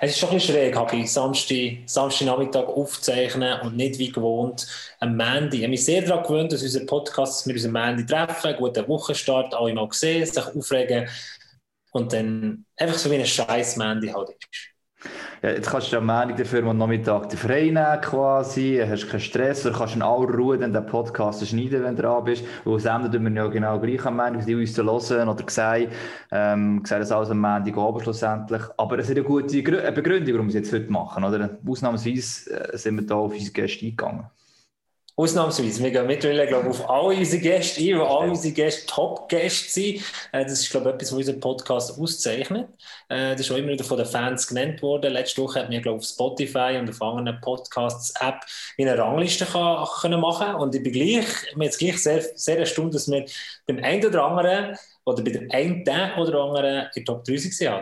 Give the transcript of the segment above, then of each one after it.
Es ist schon ein bisschen schräg, habe ich Samstag, Samstagnachmittag aufzeichnen und nicht wie gewohnt am Mandy. Ich habe mich sehr daran gewöhnt, dass unser Podcast, dass wir uns am Mandy treffen, guten Wochenstart, alle mal sehen, sich aufregen und dann einfach so wie ein scheiß Mandy halt ist. Ja, jetzt kannst du am Montag dafür am Nachmittag frei nehmen quasi, hast keinen Stress oder kannst in aller Ruhe den Podcast schneiden, wenn du dran bist. Und senden tun wir ja genau gleich am Montag, die uns hören oder sehen, ähm, sehen das alles am Montag oben schlussendlich. Aber es ist eine gute Begründung, warum wir es jetzt heute machen, oder? Ausnahmsweise äh, sind wir da auf unsere Gäste eingegangen. Ausnahmsweise. Wir gehen mittlerweile glaube auf alle unsere Gäste ein, weil alle unsere Gäste Top-Gäste sind. Äh, das ist, glaube ich, etwas, was unseren Podcast auszeichnet. Äh, das ist auch immer wieder von den Fans genannt worden. Letzte Woche hat mir, glaube ich, auf Spotify und auf anderen Podcasts-App eine Rangliste kann, können machen Und ich bin gleich, mir jetzt gleich sehr, sehr erstaunt, dass wir beim einen oder anderen oder bei dem einen oder anderen in Top 30 sind.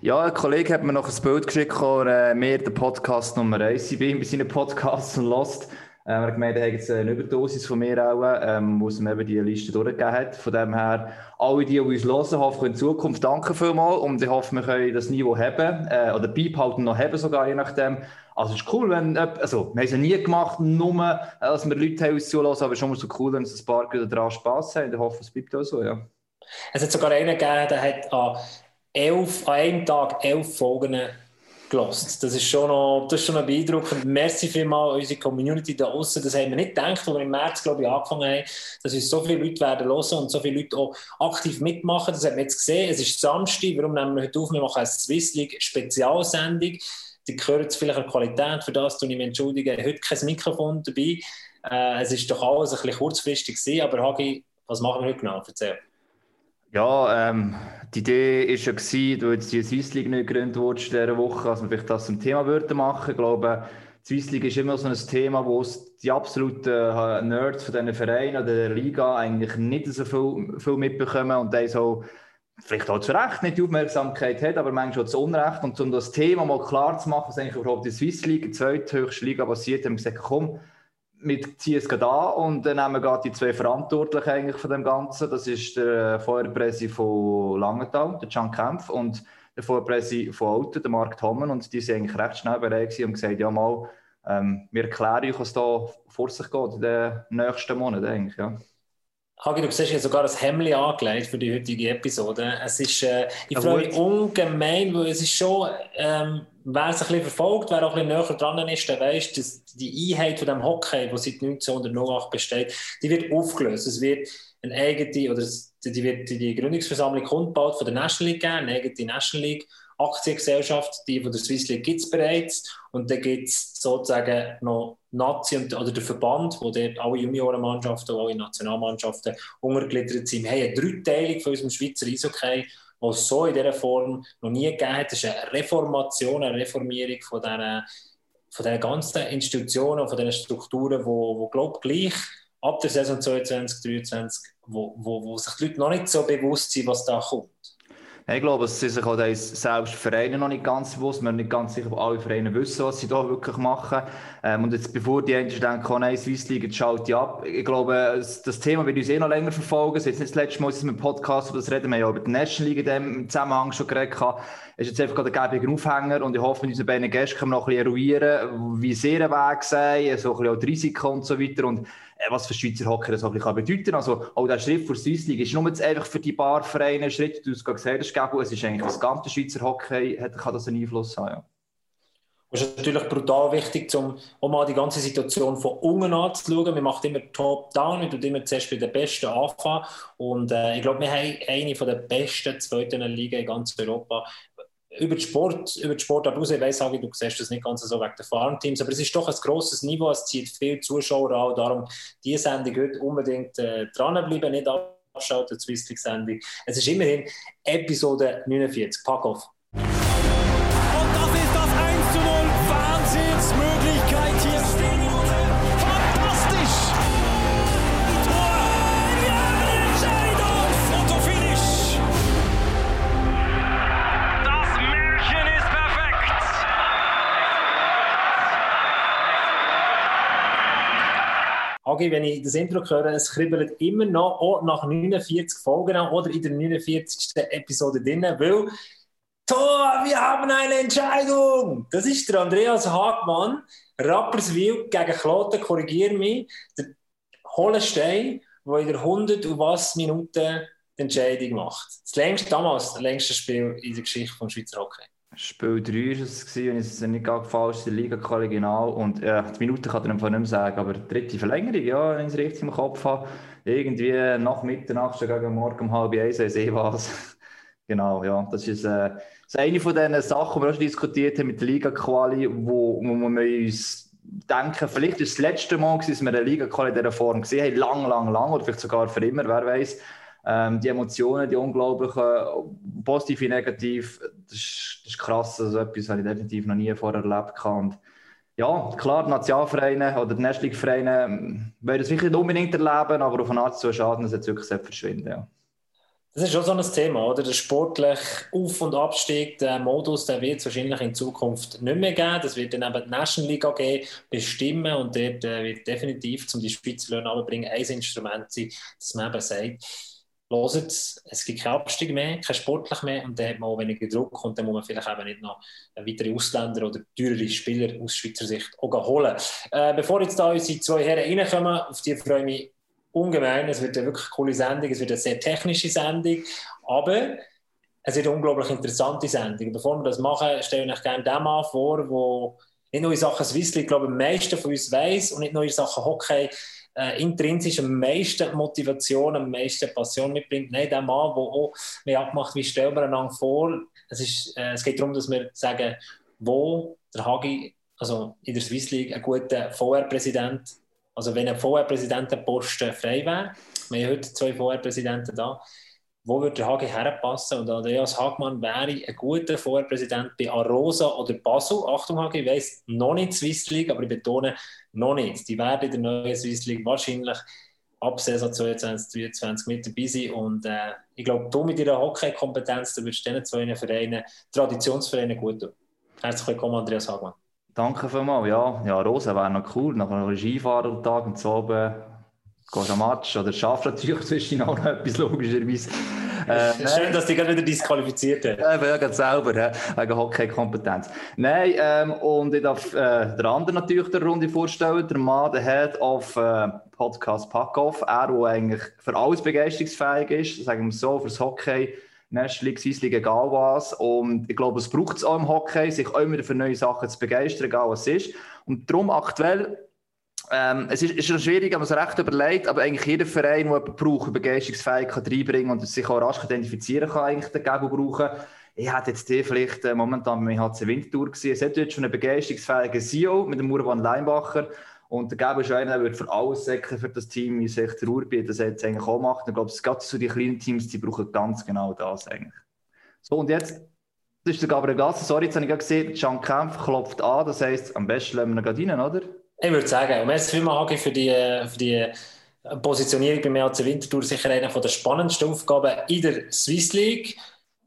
Ja, ein Kollege hat mir noch ein Bild geschickt, äh, mehr der Podcast Nummer 1 Ich bin bei seinen Podcasts und Lost. Ähm, er gemeint, er hat jetzt eine Überdosis von mir auch, ähm, wo es mir eben die Liste durchgegeben hat. Von dem her, alle, die, die uns hören, hoffen in Zukunft danke vielmals und ich hoffe, wir können das Niveau haben, äh, oder beibehalten noch haben sogar, je nachdem. Also es ist cool, wenn, also wir haben es nie gemacht, nur, dass wir Leute haben uns zulassen, aber es ist mal so cool, wenn es ein paar wieder daran Spass haben. Ich hoffe, es bleibt auch so, ja. Es hat sogar einen gegeben, der hat an, elf, an einem Tag elf Folgen gelost. Das ist schon noch, beeindruckend. Merci vielmals unsere Community da außen. Das haben wir nicht gedacht, als wir im März, glaube ich, angefangen haben, dass uns so viele Leute werden hören und so viele Leute auch aktiv mitmachen. Das haben wir jetzt gesehen. Es ist Samstag. Warum nehmen wir heute auf? Wir machen eine Swiss League Spezialsendung. Die gehören jetzt vielleicht an Qualität. Für das tue ich mich entschuldigen. Heute kein Mikrofon dabei. Äh, es ist doch alles ein bisschen kurzfristig gewesen. Aber Hagi, was machen wir heute genau? Erzähl. Ja, ähm, die Idee war ja, gewesen, du jetzt die Swiss League nicht gegründet wurde in dieser Woche, dass wir vielleicht das zum Thema würden machen. Ich glaube, die Swiss League ist immer so ein Thema, wo es die absoluten äh, Nerds von diesen Vereinen oder der Liga eigentlich nicht so viel, viel mitbekommen und die so vielleicht auch zu Recht nicht die Aufmerksamkeit hat, aber manchmal auch zu Unrecht. Und um das Thema mal klar zu machen, was eigentlich überhaupt die Swiss League, die zweithöchste Liga, passiert, haben wir gesagt, komm, es gerade an und dann nehmen wir die zwei Verantwortlichen eigentlich von dem Ganzen. Das ist der Feuerpräsi von Langenthal, der Can Kempf, und der Feuerpräsi von Alten, der Mark Tommen. Und die sind eigentlich recht schnell bereit und gesagt, ja mal, ähm, wir erklären euch, was da vor sich geht in den nächsten Monaten eigentlich, ja. Hagi, du siehst ja sogar ein Hemd angelegt für die heutige Episode. Es ist, äh, ich ja, freue mich ungemein, weil es ist schon, ähm, wer es ein bisschen verfolgt, wer auch ein bisschen näher dran ist, der weiß, dass die Einheit von dem Hockey, die seit 1908 besteht, die wird aufgelöst. Es wird eine eigene, oder die wird die Gründungsversammlung kundbaut von der National League geben, eine eigene National League Aktiengesellschaft, die von der Swiss League gibt es bereits. Und dann gibt es sozusagen noch Nazi und, oder der Verband, wo dort alle Juniorenmannschaften, alle Nationalmannschaften untergliedert sind. Wir haben eine Dreiteilung von unserem Schweizer Eishockey, die es so in dieser Form noch nie gegeben hat. Das ist eine Reformation, eine Reformierung von diesen, von diesen ganzen Institutionen, von diesen Strukturen, wo, wo glaube gleich ab der Saison 2022, 2023, wo, wo, wo sich die Leute noch nicht so bewusst sind, was da kommt. Ich glaube, es sind sich auch selbst Vereine noch nicht ganz bewusst. Wir sind nicht ganz sicher, ob alle Vereine wissen, was sie da wirklich machen. Ähm, und jetzt, bevor die Menschen denken, oh nein, Swiss League, jetzt schalte ich ab. Ich glaube, das Thema wird uns eh noch länger verfolgen. Es ist nicht das letzte Mal, dass wir im Podcast über das reden. Wir haben ja über die National League in dem Zusammenhang schon geredet. Es ist jetzt einfach der gäbige Aufhänger und ich hoffe, mit unseren beiden Gästen können wir noch ein bisschen eruieren, wie sie ihren Weg sehen, so ein bisschen auch die Risiken und so weiter. Und was für Schweizer Hockey das auch bedeuten kann. Also auch der Schritt für Swiss League ist nur jetzt einfach für die paar Vereine ein Schritt, du hast gesagt es ist eigentlich das ganze Schweizer Hockey, hat, kann das einen Einfluss haben. Ja. Es ist natürlich brutal wichtig, um mal die ganze Situation von unten anzuschauen. Wir machen immer Top-Down, wir tun immer zuerst bei den Besten anfangen. Und äh, ich glaube, wir haben eine der besten zweiten Ligen in ganz Europa über den Sport, über den Sportart raus, ich weiss, du siehst das nicht ganz so wegen der Farmteams, aber es ist doch ein grosses Niveau, es zieht viele Zuschauer an, darum diese Sendung heute unbedingt äh, dranbleiben, nicht abschalten, Swiss League Sendung. Es ist immerhin Episode 49, pack auf. Agi, wenn ich das Intro höre, es kribbelt immer noch auch nach 49 Folgen oder in der 49. Episode drin, weil Tor, wir haben eine Entscheidung! Das ist der Andreas Hagmann, Rapperswil gegen Kloten, korrigiere mich, der Hollenstein, der in der 100 und was Minuten die Entscheidung macht. Das längste, damals das längste Spiel in der Geschichte des Schweizer Hockey. Spiel 3 war es, wenn es nicht falsch ist, der liga genau. Und äh, die Minute kann ich einfach nicht mehr sagen, aber die dritte Verlängerung, ja, wenn ich es richtig im Kopf habe. Irgendwie nach Mitternacht, gegen morgen um halb eins, ich sehe was. genau, ja, das ist, äh, das ist eine von diesen Sachen, die wir auch schon diskutiert haben mit der Liga-Quali, wo, wo wir uns denken, vielleicht ist das letzte Mal, dass wir eine Liga-Quali in dieser Form gesehen haben, lang, lang, lang, oder vielleicht sogar für immer, wer weiß. Ähm, die Emotionen, die unglaublichen, positiv wie negativ, das ist, das ist krass. Also etwas habe ich definitiv noch nie vorher erlebt. Und ja, klar, die Nationalvereine oder die Nestling-Vereine ähm, das wirklich nicht unbedingt erleben, aber auf eine Art zu schaden, dass jetzt wirklich verschwinden. Ja. Das ist schon so ein Thema, oder? Der sportliche Auf- und Abstieg, der Modus, der wird es wahrscheinlich in Zukunft nicht mehr geben. Das wird dann eben die National League AG bestimmen und dort äh, wird definitiv, um die Schweizer Löhne abzubringen, ein Instrument sein, dass man eben sagt, hört, es gibt keinen Abstieg mehr, kein sportlich mehr und dann hat man auch weniger Druck und dann muss man vielleicht eben nicht noch weitere Ausländer oder teurere Spieler aus Schweizer Sicht auch holen. Äh, bevor jetzt da unsere zwei Herren reinkommen, auf die freue ich mich ungemein. Es wird eine wirklich coole Sendung, es wird eine sehr technische Sendung, aber es wird eine unglaublich interessante Sendung. Bevor wir das machen, stelle ich euch gerne den Mann vor, der nicht nur in Sachen Swiss League, glaube ich, am meisten von uns weiß und nicht nur in Sachen Hockey äh, intrinsisch am meisten Motivation, am meisten Passion mitbringt. Nein, der Mann, der auch mehr abmacht, wie stellen wir einander vor. Es, ist, äh, es geht darum, dass wir sagen, wo der Hagi, also in der Swiss League, ein guter VR-Präsident, also wenn ein VR-Präsidentenposten frei wäre, wir haben heute zwei VR-Präsidenten da, wo würde der Hagi herpassen? Und Andreas Hagmann wäre ein guter Vorpräsident bei Arosa oder Basel. Achtung, Hagi, ich weiss, noch nicht Swiss League, aber ich betone, noch nicht. Die werden in der neuen Swiss League wahrscheinlich ab Saison 22, 23 mit dabei sein. Und äh, ich glaube, du mit deiner Hockey-Kompetenz, du würdest diesen zwei Vereinen, Traditionsvereinen gut tun. Herzlich willkommen, Andreas Hagmann. Danke vielmals. Ja, ja Rosa wäre noch cool. Nach einem Skifahrertag und so oben gehst am Match oder schaffst natürlich zwischen noch etwas logischerweise. Äh, Schön, dass die gerade wieder disqualifiziert haben. Ja, ja ganz selber, ja, wegen Hockey-Kompetenz. Nein, ähm, und ich darf äh, der andere natürlich der Runde vorstellen, der Mann, der Head of äh, Podcast Packoff, er, der eigentlich für alles begeisterungsfähig ist, sagen wir so, fürs Hockey, National League, Swiss League, egal was. Und ich glaube, es braucht es auch im Hockey, sich auch immer für neue Sachen zu begeistern, egal was es ist. Und darum aktuell ähm, es ist, ist schon schwierig, man es recht überlegt, aber eigentlich jeder Verein, der jemanden braucht, Begeisterungsfähigkeit reinbringen und sich auch rasch identifizieren kann, eigentlich dagegen brauchen. Ich hätte jetzt die vielleicht äh, momentan beim HC Winterthur gesehen. Es hat jetzt schon einen begeisterungsfähigen CEO mit dem Urban Leinbacher. Und der Gäbe ist einer, der für alles säcken für das Team, wie sich der Ruhrbiet das jetzt eigentlich auch macht. Ich glaube, es geht so die kleinen Teams, die brauchen ganz genau das eigentlich. So, und jetzt das ist der Gabriel Gasse. Sorry, jetzt habe ich gerade gesehen, Jean Kempf klopft an. Das heisst, am besten lassen wir ihn gerade rein, oder? Ich würde sagen, und merci vielmals, Hagi, für die, für die Positionierung bei mir Winterthur. Sicher eine der spannendsten Aufgaben in der Swiss League.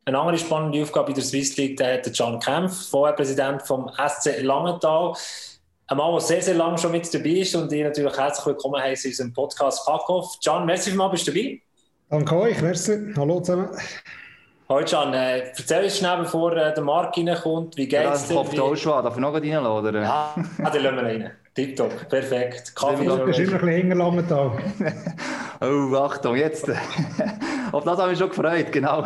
Eine andere spannende Aufgabe in der Swiss League der hat John Kempf, vorher Präsident vom SC Langenthal. Ein Mann, der sehr, sehr lange schon mit dabei ist und ich natürlich herzlich willkommen heiße in unserem Podcast Packoff. John, merci vielmals, bist du dabei? Danke euch, merci. Hallo zusammen. Hallo Can, äh, erzähl uns schnell, bevor äh, der Marc reinkommt, wie geht es dir? Ja, das auch schon, darf ich noch reinlassen? Oder? Ja, ah, dann lassen wir rein. Tipptopp, perfekt. Kaffee das ist immer ein bisschen hinterlangen Tag. oh, Achtung, jetzt. Auf das habe ich mich schon gefreut, genau.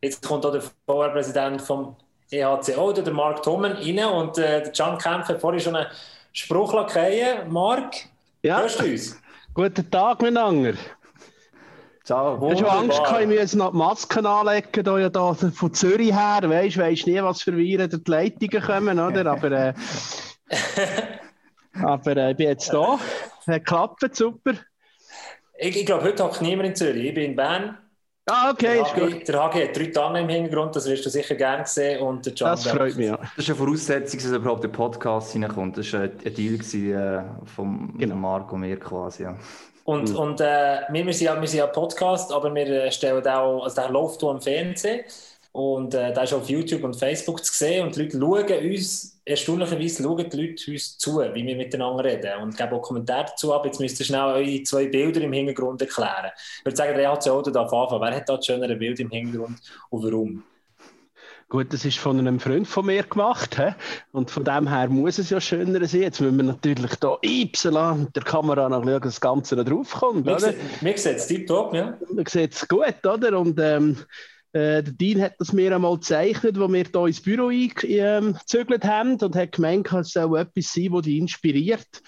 jetzt kommt auch der Vorpräsident vom EHCO, der Marc Thommen, rein und äh, der Can Kempf hat vorhin schon einen Spruch lackiert. Marc, ja. hörst du uns? Guten Tag, miteinander. Ich habe schon Angst, ich muss noch die Masken anlegen, da ja da von Zürich her. Weißt du, weißt nie, was für Viren die Leitungen kommen, oder? Aber, äh, aber äh, ich bin jetzt da. Hat klappt, super. Ich, ich glaube, heute hat niemand in Zürich. Ich bin in Bern. Ah, okay, der ist Der Hagi hat drei Tanne im Hintergrund, das wirst du sicher gerne sehen. Und der John das freut mich, ja. Das ist eine Voraussetzung, dass überhaupt der Podcast hineinkommt. Das war ein Deal äh, vom, genau. Marco und mir quasi, ja. Und, mhm. und äh, wir, wir, sind ja, wir sind ja Podcast, aber wir äh, stellen auch, also der läuft auch am Fernsehen. Und äh, da ist auf YouTube und Facebook zu sehen und die Leute schauen uns, erstaunlicherweise schauen die Leute uns zu, wie wir miteinander reden und geben auch Kommentare dazu ab. Jetzt müsst ihr schnell eure zwei Bilder im Hintergrund erklären. Ich würde sagen, der hat Auto darf anfangen. Wer hat da das schönere Bild im Hintergrund und warum? Gut, das ist von einem Freund von mir gemacht. He? Und von dem her muss es ja schöner sein. Jetzt müssen wir natürlich hier einpseln mit der Kamera noch schauen, dass das Ganze noch draufkommt. Mir sieht es tiptop, ja. Mir sieht es gut, oder? Und ähm, äh, der Dean hat das mir einmal gezeichnet, als wir hier ins Büro eingezügelt ähm, haben und hat gemeint, es soll etwas sein, das dich inspiriert,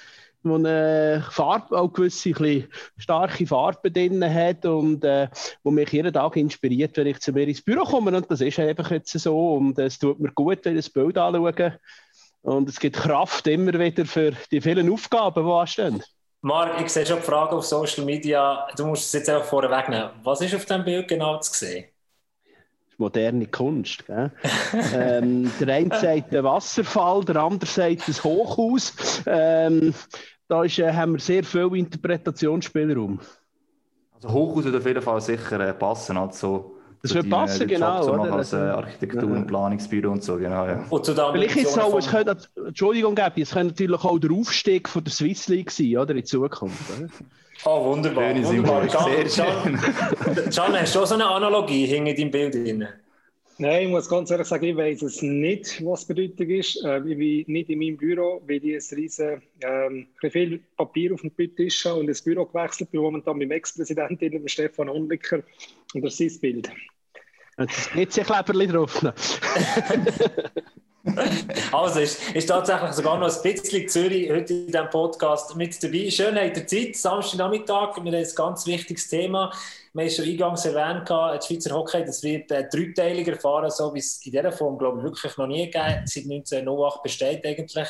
wo eine Farbe, auch gewisse starke Farben drin hat und äh, wo mich jeden Tag inspiriert, wenn ich zu mir ins Büro komme. Und das ist einfach jetzt so und es tut mir gut, wenn ich das Bild anschaue. Und es gibt Kraft immer wieder für die vielen Aufgaben, die anstehen. Marc, ich sehe schon die Frage auf Social Media. Du musst es jetzt einfach vorher wegnehmen. Was ist auf diesem Bild genau zu sehen? moderne Kunst. ähm, der eine sagt ein Wasserfall, der andere sagt ein Hochhaus. Ähm, da ist, äh, haben wir sehr viel Interpretationsspielraum. Also Hochhaus würde auf jeden Fall sicher äh, passen. Also das würde passen, genau. So oder? Als äh, Architektur- und Planungsbüro und so, genau. Ja. Und Vielleicht ist es so, es könnte, Entschuldigung, Gabi, es könnte natürlich auch der Aufstieg von der Swiss League sein, oder, in Zukunft. Oder? Oh, wunderbar. Schöne wunderbar. Sehr schön. Can, hast du auch so eine Analogie hinter deinem Bild drin? Nein, ich muss ganz ehrlich sagen, ich weiß es nicht, was Bedeutung ist. Äh, ich bin nicht in meinem Büro, weil ich ein riesen, ähm, viel Papier auf dem Tisch habe und ins Büro gewechselt bin, momentan mit dem Ex-Präsidenten, Stefan Onlicker, und das ist sein Bild. Jetzt sich Kleberli drauf. Also ist, ist tatsächlich sogar noch ein bisschen Zürich heute in diesem Podcast mit dabei. Schönheit der Zeit, Samstagnachmittag, wir haben ein ganz wichtiges Thema. Wir haben schon eingangs erwähnt, das Schweizer Hockey, das wird äh, dreiteilig erfahren, so wie es in dieser Form, glaube ich, wirklich noch nie gegeben Seit 1908 besteht eigentlich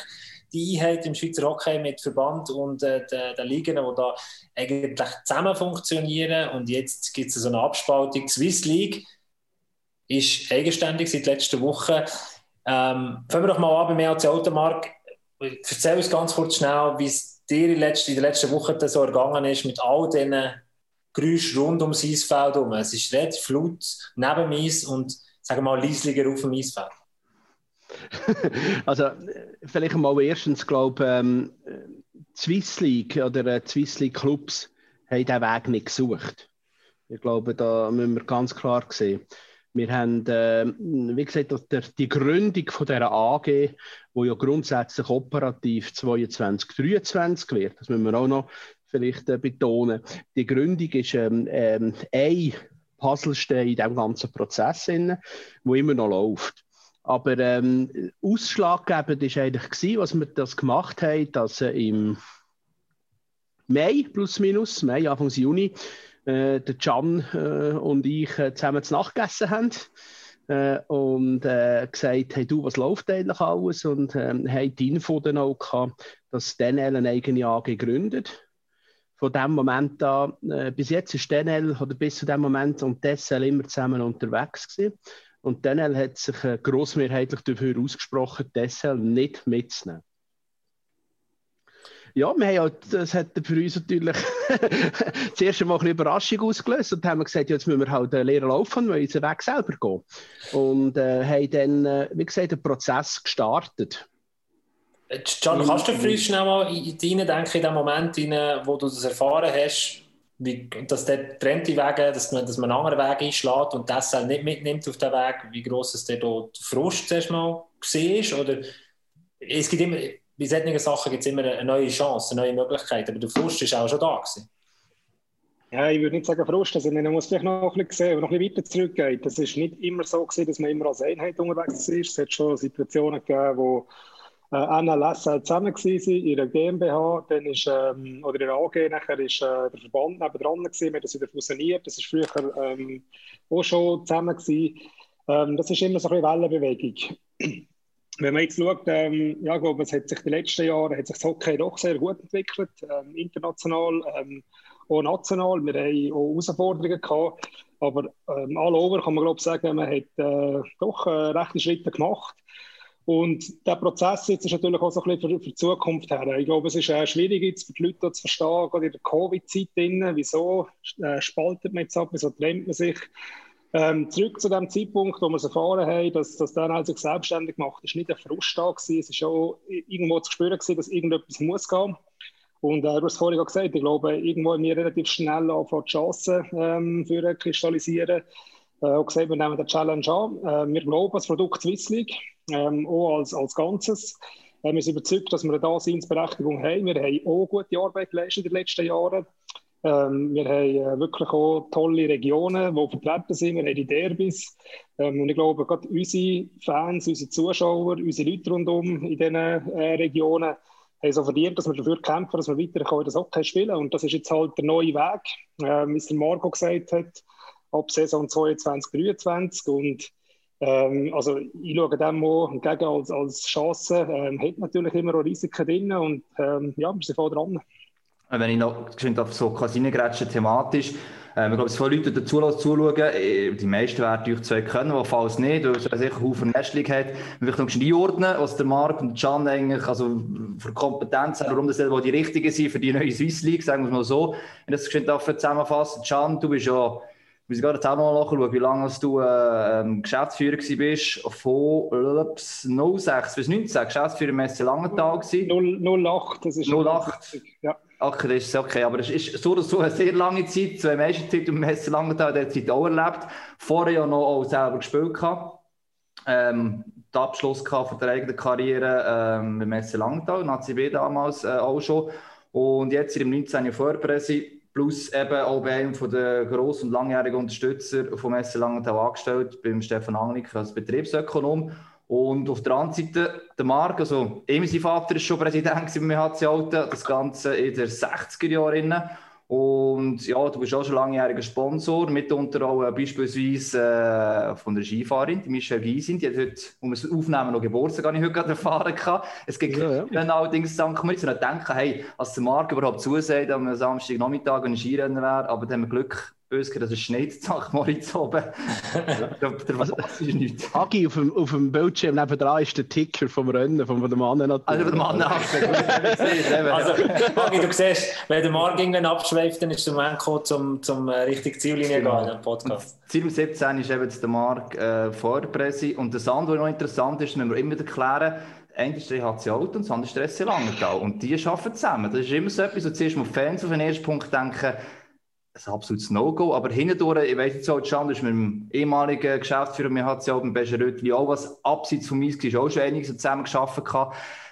die Einheit im Schweizer Hockey mit Verband und äh, den, den Ligen, die da eigentlich zusammen funktionieren. Und jetzt gibt es so eine Abspaltung. Die Swiss League ist eigenständig seit letzter Woche. Ähm, fangen wir doch mal an beim EAC Automark. Erzähl uns ganz kurz schnell, wie es dir in, letzter, in den letzten Wochen so ergangen ist mit all diesen Geräuschen rund ums Eisfeld herum. Es ist relativ laut neben Eis und sagen wir mal leislicher auf dem Eisfeld. also vielleicht mal erstens, glaube ich, ähm, Swiss League oder äh, Swiss League Clubs haben diesen Weg nicht gesucht. Ich glaube, da müssen wir ganz klar sehen. Wir haben, äh, wie gesagt, die Gründung von dieser AG, wo ja grundsätzlich operativ 22, 23 wird, das müssen wir auch noch vielleicht äh, betonen. Die Gründung ist ähm, ähm, ein Puzzlestein in diesem ganzen Prozess, der immer noch läuft. Aber ähm, ausschlaggebend war eigentlich, gewesen, was wir das gemacht haben, dass äh, im Mai, plus minus, Mai, Anfang Juni, äh, der Can äh, und ich äh, zusammen zu Nacht gegessen haben. Äh, und äh, gesagt, hey du, was läuft eigentlich alles? Und ähm, haben die Info dann auch gehabt, dass Daniel eine eigene AG gründet. Von dem Moment an, äh, bis jetzt ist Daniel, oder bis zu dem Moment und Dessel immer zusammen unterwegs gewesen. Und Daniel hat sich äh, grossmehrheitlich dafür ausgesprochen, Dessel nicht mitzunehmen. Ja, wir haben ja, das hat für uns natürlich zuerst einmal eine Überraschung ausgelöst und haben gesagt, ja, jetzt müssen wir halt den Lehrer laufen, weil unseren Weg selber gehen. Und äh, haben dann, äh, wie gesagt, den Prozess gestartet. Can, kannst du für uns schnell mal in deinen Denken, in dem Moment, rein, wo du das erfahren hast, wie, dass der trennte Wege, dass man, dass man einen anderen Weg einschlägt und das halt nicht mitnimmt auf den Weg, wie gross es der Frust zuerst mal war? Oder es gibt immer bei solchen Sachen gibt es immer eine neue Chance, eine neue Möglichkeit. Aber der Frust war auch schon da. Gewesen. Ja, ich würde nicht sagen Frust, also man muss vielleicht noch ein bisschen sehen, noch ein bisschen weiter zurückgehen. Das ist nicht immer so gewesen, dass man immer als Einheit unterwegs ist. Es hat schon Situationen gegeben, wo äh, NLS zusammen waren in der GmbH, dann ist, ähm, oder in der AG, nachher ist äh, der Verband nebendran gewesen, wir das wieder fusioniert, das ist früher ähm, auch schon zusammen gewesen. Ähm, das ist immer so ein bisschen Wellenbewegung wenn man jetzt schaut, ähm, ja, glaube, es hat sich die letzten Jahre hat sich das Hockey doch sehr gut entwickelt, ähm, international, ähm, auch national. Wir haben auch Herausforderungen gehabt, aber ähm, all over kann man glaube sagen, man hat äh, doch äh, rechte Schritte gemacht. Und der Prozess jetzt ist natürlich auch so ein bisschen für, für die Zukunft her. Ich glaube, es ist äh, schwierig jetzt für die Leute zu verstehen, gerade in der Covid-Zeit, wieso äh, spaltet man jetzt ab, wieso trennt man sich. Ähm, zurück zu dem Zeitpunkt, wo wir es erfahren haben, dass, dass dann also selbstständig macht, ist nicht ein Frust da gewesen. Es ist auch irgendwo zu spüren gewesen, dass irgendetwas muss gehen. Und äh, du hast vorhin gesagt, ich glaube, irgendwo haben wir relativ schnell anfangen, die Chancen ähm, für kristallisieren. Äh, auch gesagt, wir nehmen den Challenge an. Äh, wir glauben das Produkt Swiss League, ähm, auch als, als Ganzes. Äh, wir sind überzeugt, dass wir eine Daseinsberechtigung haben. Wir haben auch gute Arbeit geleistet in den letzten Jahren. Ähm, wir haben äh, wirklich auch tolle Regionen, die vertreten sind. Wir haben die Derbys. Ähm, und ich glaube, gerade unsere Fans, unsere Zuschauer, unsere Leute rundum in diesen äh, Regionen haben so verdient, dass wir dafür kämpfen, dass wir weiter das Hockey spielen können. Und das ist jetzt halt der neue Weg, äh, wie es Marco gesagt hat, ab Saison 22, 23. Und ähm, also ich schaue dem auch entgegen als, als Chance. Ähm, hat natürlich immer auch Risiken drin und ähm, ja, wir sind voll dran. Wenn ich noch auf so Kasinengrätschen thematisch, ähm, ich glaube, es viele Leute dazu zuschauen, äh, die meisten werden euch zwei können, aber falls nicht, weil es sicher Haufen Nestling hat, vielleicht noch einordnen, was der Marc und Can eigentlich, also für Kompetenz haben, warum das die richtigen sind für die neue Swiss League, sagen wir es mal so. Wenn das zusammenfassen, Can, du bist ja wir müssen gerade zusammen nachschauen, wie lange du äh, ähm, Geschäftsführer warst. Von ups, 06 bis 19, Geschäftsführer Messe Langenthal. 08, das ist 08. Ja. Okay, das ist okay, aber es ist so oder so eine sehr lange Zeit, eine Meisterzeit im Messe Langenthal, der Zeit auch erlebt. Vorher ja noch auch selber gespielt. Ähm, den Abschluss von der eigenen Karriere ähm, im Messe Langenthal, NACB damals äh, auch schon. Und jetzt dem 19. Vorpresse plus eben auch bei einem der grossen und langjährigen Unterstützer vom Messe Langenthal angestellt, beim Stefan Anglik als Betriebsökonom. Und auf der anderen Seite der Marc, also ihm sein Vater ist schon Präsident beim HC Alten, das Ganze in den 60er Jahren. Und ja, du bist auch schon langjähriger Sponsor, mitunter auch äh, beispielsweise äh, von der Skifahrerin, die Michelle Gysin, die hat heute, um es aufnehmen, noch Geburtstag, habe ich heute gerade erfahren kann. Es gibt ja, ja. dann allerdings St. Moritz und denken, hey, als der Marc überhaupt zusagt, am Samstag Nachmittag ein Skirennen wäre, aber dann haben wir Glück, böse, das ist Schnee St. Moritz oben. der, der, was ist nichts. Agi, auf dem, auf dem Bildschirm nebenan ist der Ticker vom Rennen, von, von dem Mann natürlich. Also von dem Mann Also, Agi, du siehst, wenn der Marc irgendwann abschweift, dann ist der Moment gekommen, zum, zum äh, richtigen Ziellinie genau. gehen im Podcast. Ziel 17 ist eben der Marc äh, Vorpresse. Und das andere, was noch interessant ist, müssen wir immer erklären, eine ist der HC Alt und das andere ist der SC Langenthal. Und die arbeiten zusammen. Das ist immer so etwas, wo zuerst mal Fans auf den ersten Punkt denken, ein absolutes No-Go. Aber hindurch, ich weiß jetzt auch, Can ist mit dem ehemaligen Geschäftsführer, mir hat es ja auch beim Becherötli auch was abseits von mir war, auch schon einiges zusammen geschafft.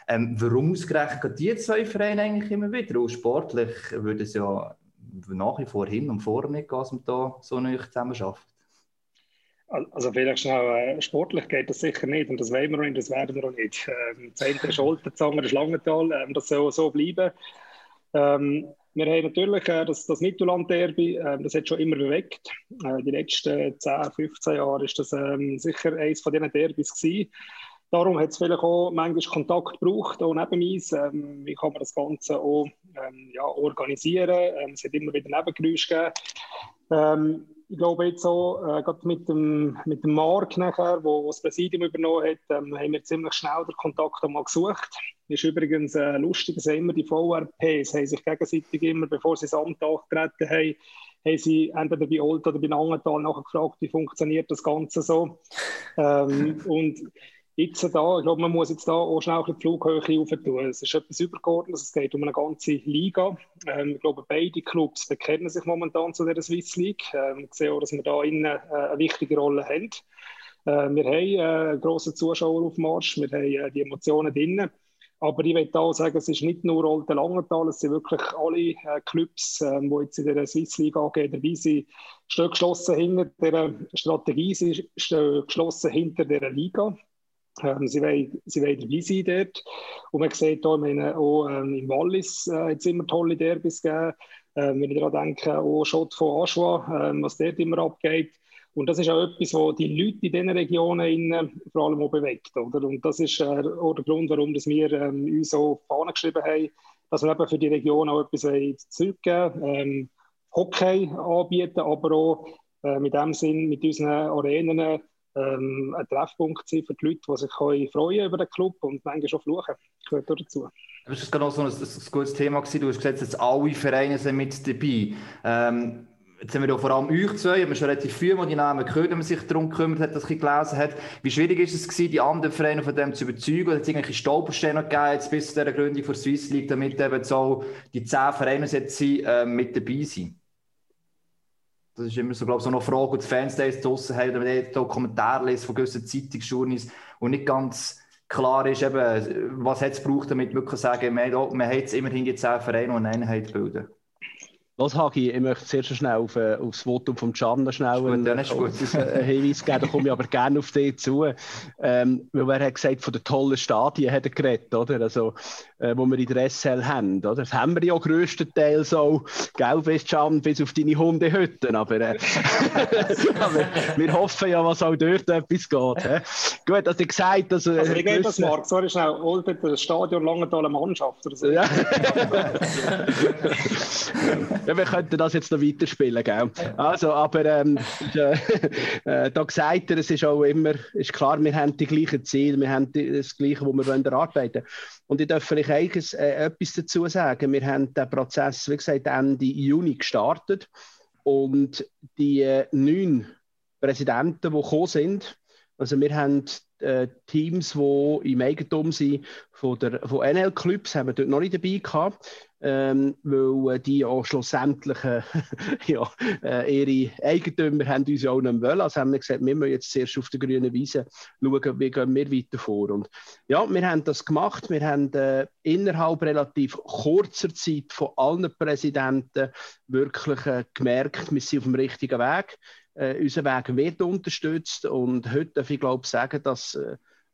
Ähm, warum ausgerechnet die zwei Vereine eigentlich immer wieder? Auch sportlich würde es ja nach wie vor hin und vor nicht gehen, dass man da so nicht zusammen schafft. Also vielleicht schnell, äh, sportlich geht das sicher nicht und das wollen wir auch nicht, das werden wir auch nicht. Ähm, das eine ist Olten, das ähm, das soll so bleiben. Ähm, wir haben natürlich äh, das, das Mittelland-Derby, äh, das hat schon immer bewegt. Äh, die letzten 10, 15 Jahre ist das ähm, sicher eines von diesen Derbys gewesen. Darum hat es vielleicht auch manchmal Kontakt gebraucht, auch neben uns. Ähm, wie kann man das Ganze auch ähm, ja, organisieren? Ähm, es hat immer wieder Nebengeräusche gegeben. Ich glaube jetzt so, äh, gerade mit dem, mit dem Mark nachher, wo, das Präsidium übernommen hat, ähm, haben wir ziemlich schnell den Kontakt einmal gesucht. Ist übrigens äh, lustig, dass immer die VRPs haben sich gegenseitig immer, bevor sie das Amt angetreten haben, haben sie entweder bei Olt oder bei Langenthal nachher gefragt, wie funktioniert das Ganze so. ähm, und jetzt da, ich glaube, man muss jetzt da auch schnell die Flughöhe aufentun. Es ist etwas Übergeordnetes, es geht um eine ganze Liga. Ähm, ich glaube, beide Clubs bekennen sich momentan zu der Swiss League. Ähm, ich sehe auch, dass wir da innen äh, eine wichtige Rolle haben. Äh, wir haben äh, grosse Zuschauer auf Marsch, wir haben äh, die Emotionen drin. Aber ich will auch sagen, es ist nicht nur Alte Langenthal, es sind wirklich alle äh, Clubs, äh, die jetzt in der Swiss League angehen, dabei sind, stehen geschlossen hinter der Strategie, sie stehen geschlossen hinter der Liga. Ähm, sie, wollen, dabei sein dort. Und man sieht auch, meine, auch ähm, im Wallis äh, hat es immer tolle Derbys gegeben. Ähm, wenn ich daran denke, auch Schott von Aschua, ähm, was dort immer abgeht. Und das ist auch etwas, was die Leute in diesen Regionen innen vor allem auch bewegt. Oder? Und das ist äh, auch der Grund, warum dass wir ähm, uns so Fahnen geschrieben haben, dass wir eben für die Region auch etwas zurückgeben ähm, Hockey anbieten, aber auch äh, mit dem Sinn, mit unseren Arenen ähm, ein Treffpunkt sein für die Leute, die sich freuen über den Club und manchmal schon fluchen. Gehört auch dazu. Das war genau so ein, ein, gutes Thema. Gewesen. Du hast gesagt, dass alle Vereine sind mit dabei. Ähm, Jetzt haben wir vor allem euch zwei, haben wir schon relativ viel mal die Namen gehört, wenn man sich darum gekümmert hat, dass ich gelesen hat. Wie schwierig ist es gewesen, die anderen Vereine von dem zu überzeugen? Hat es irgendwelche Stolpersteine gegeben, jetzt bis zu dieser Gründung der Swiss League, damit eben so die zehn Vereine jetzt äh, mit dabei sind? Das ist immer so, glaube ich, so eine Frage, die die Fans draussen haben, wenn man da Kommentare liest von gewissen Zeitungsjournalisten und nicht ganz klar ist, eben, was es gebraucht, damit wir sagen, man, man hat jetzt immerhin die zehn Vereine, die eine Einheit bilden. Was, Hagi, ich möchte zuerst schnell auf, äh, auf das Votum von Can schnell einen, einen Hinweis geben, da komme ich aber gerne auf dich zu. Ähm, weil er hat gesagt, von den tollen Stadien hat er geredet, oder? Also, äh, wo wir in der SL haben, oder? Das haben wir ja größtenteils so, gell, bis Can, bis auf deine Hundehütten, aber, äh, aber wir hoffen ja, was auch dort etwas geht. He? Gut, also ich gesagt, dass... Äh, also wie geht das, Marc? Sorry schnell, Olbit, das Stadion Langenthal Mannschaft oder so. Ja. ja, wir könnten das jetzt noch weiterspielen, gell? Also, aber ähm, äh, da gesagt es ist auch immer, ist klar, wir haben die gleichen Ziele, wir haben das Gleiche, wo wir wollen erarbeiten Und ich darf vielleicht eigentlich äh, etwas dazu sagen. Wir haben den Prozess, wie gesagt, Ende Juni gestartet und die äh, neun Präsidenten, die gekommen sind, also wir haben äh, Teams, die im Eigentum sind von, der, von NL-Clubs, haben wir dort noch nicht dabei gehabt ähm, weil äh, die auch schlussendlich äh, ja, äh, ihre Eigentümer haben uns ja auch nicht wollen. Also haben wir gesagt, wir müssen jetzt zuerst auf der grünen Wiese schauen, wie gehen wir weiter vor. Und ja, wir haben das gemacht. Wir haben äh, innerhalb relativ kurzer Zeit von allen Präsidenten wirklich äh, gemerkt, wir sind auf dem richtigen Weg. Äh, unser Weg wird unterstützt und heute darf ich glaube sagen, dass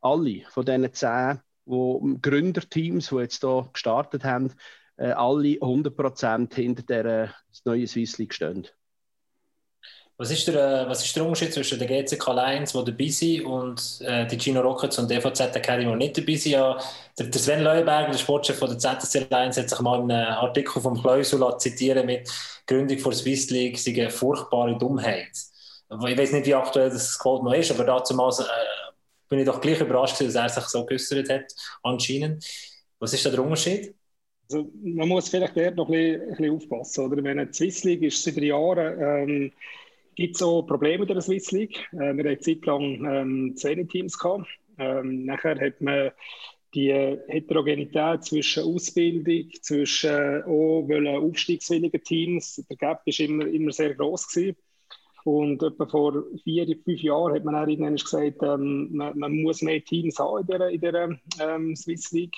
alle von diesen zehn wo Gründerteams, die jetzt hier gestartet haben, äh, alle 100% hinter der äh, neuen Swiss League stehen. Was ist, der, äh, was ist der Unterschied zwischen der GCK Lions, die dabei sind, und äh, die Gino Rockets und der FAZ Academy, die nicht dabei sind? Ja, der, der Sven Leuenberger, der Sportchef von der ZSC Lions, hat sich mal in einem Artikel vom Kleusel zitieren mit Gründung der Swiss League sei eine furchtbare Dummheit. Ich weiß nicht, wie aktuell das Quote noch ist, aber dazu äh, bin ich doch gleich überrascht, dass er sich so geäußert hat, anscheinend. Was ist da der Unterschied? Also man muss vielleicht dort noch ein bisschen, aufpassen. Oder? Wenn eine Swiss League ist seit Jahren, ähm, gibt es auch Probleme mit der Swiss League. Äh, wir hatten eine Zeit lang ähm, zehn Teams gehabt. Ähm, nachher hat man die Heterogenität zwischen Ausbildung, zwischen äh, auch aufstiegswilligen Teams, der Gap war immer, immer sehr groß gewesen. Und etwa vor vier, fünf Jahren hat man auch gesagt, ähm, man, man, muss mehr Teams haben in in dieser ähm, Swiss League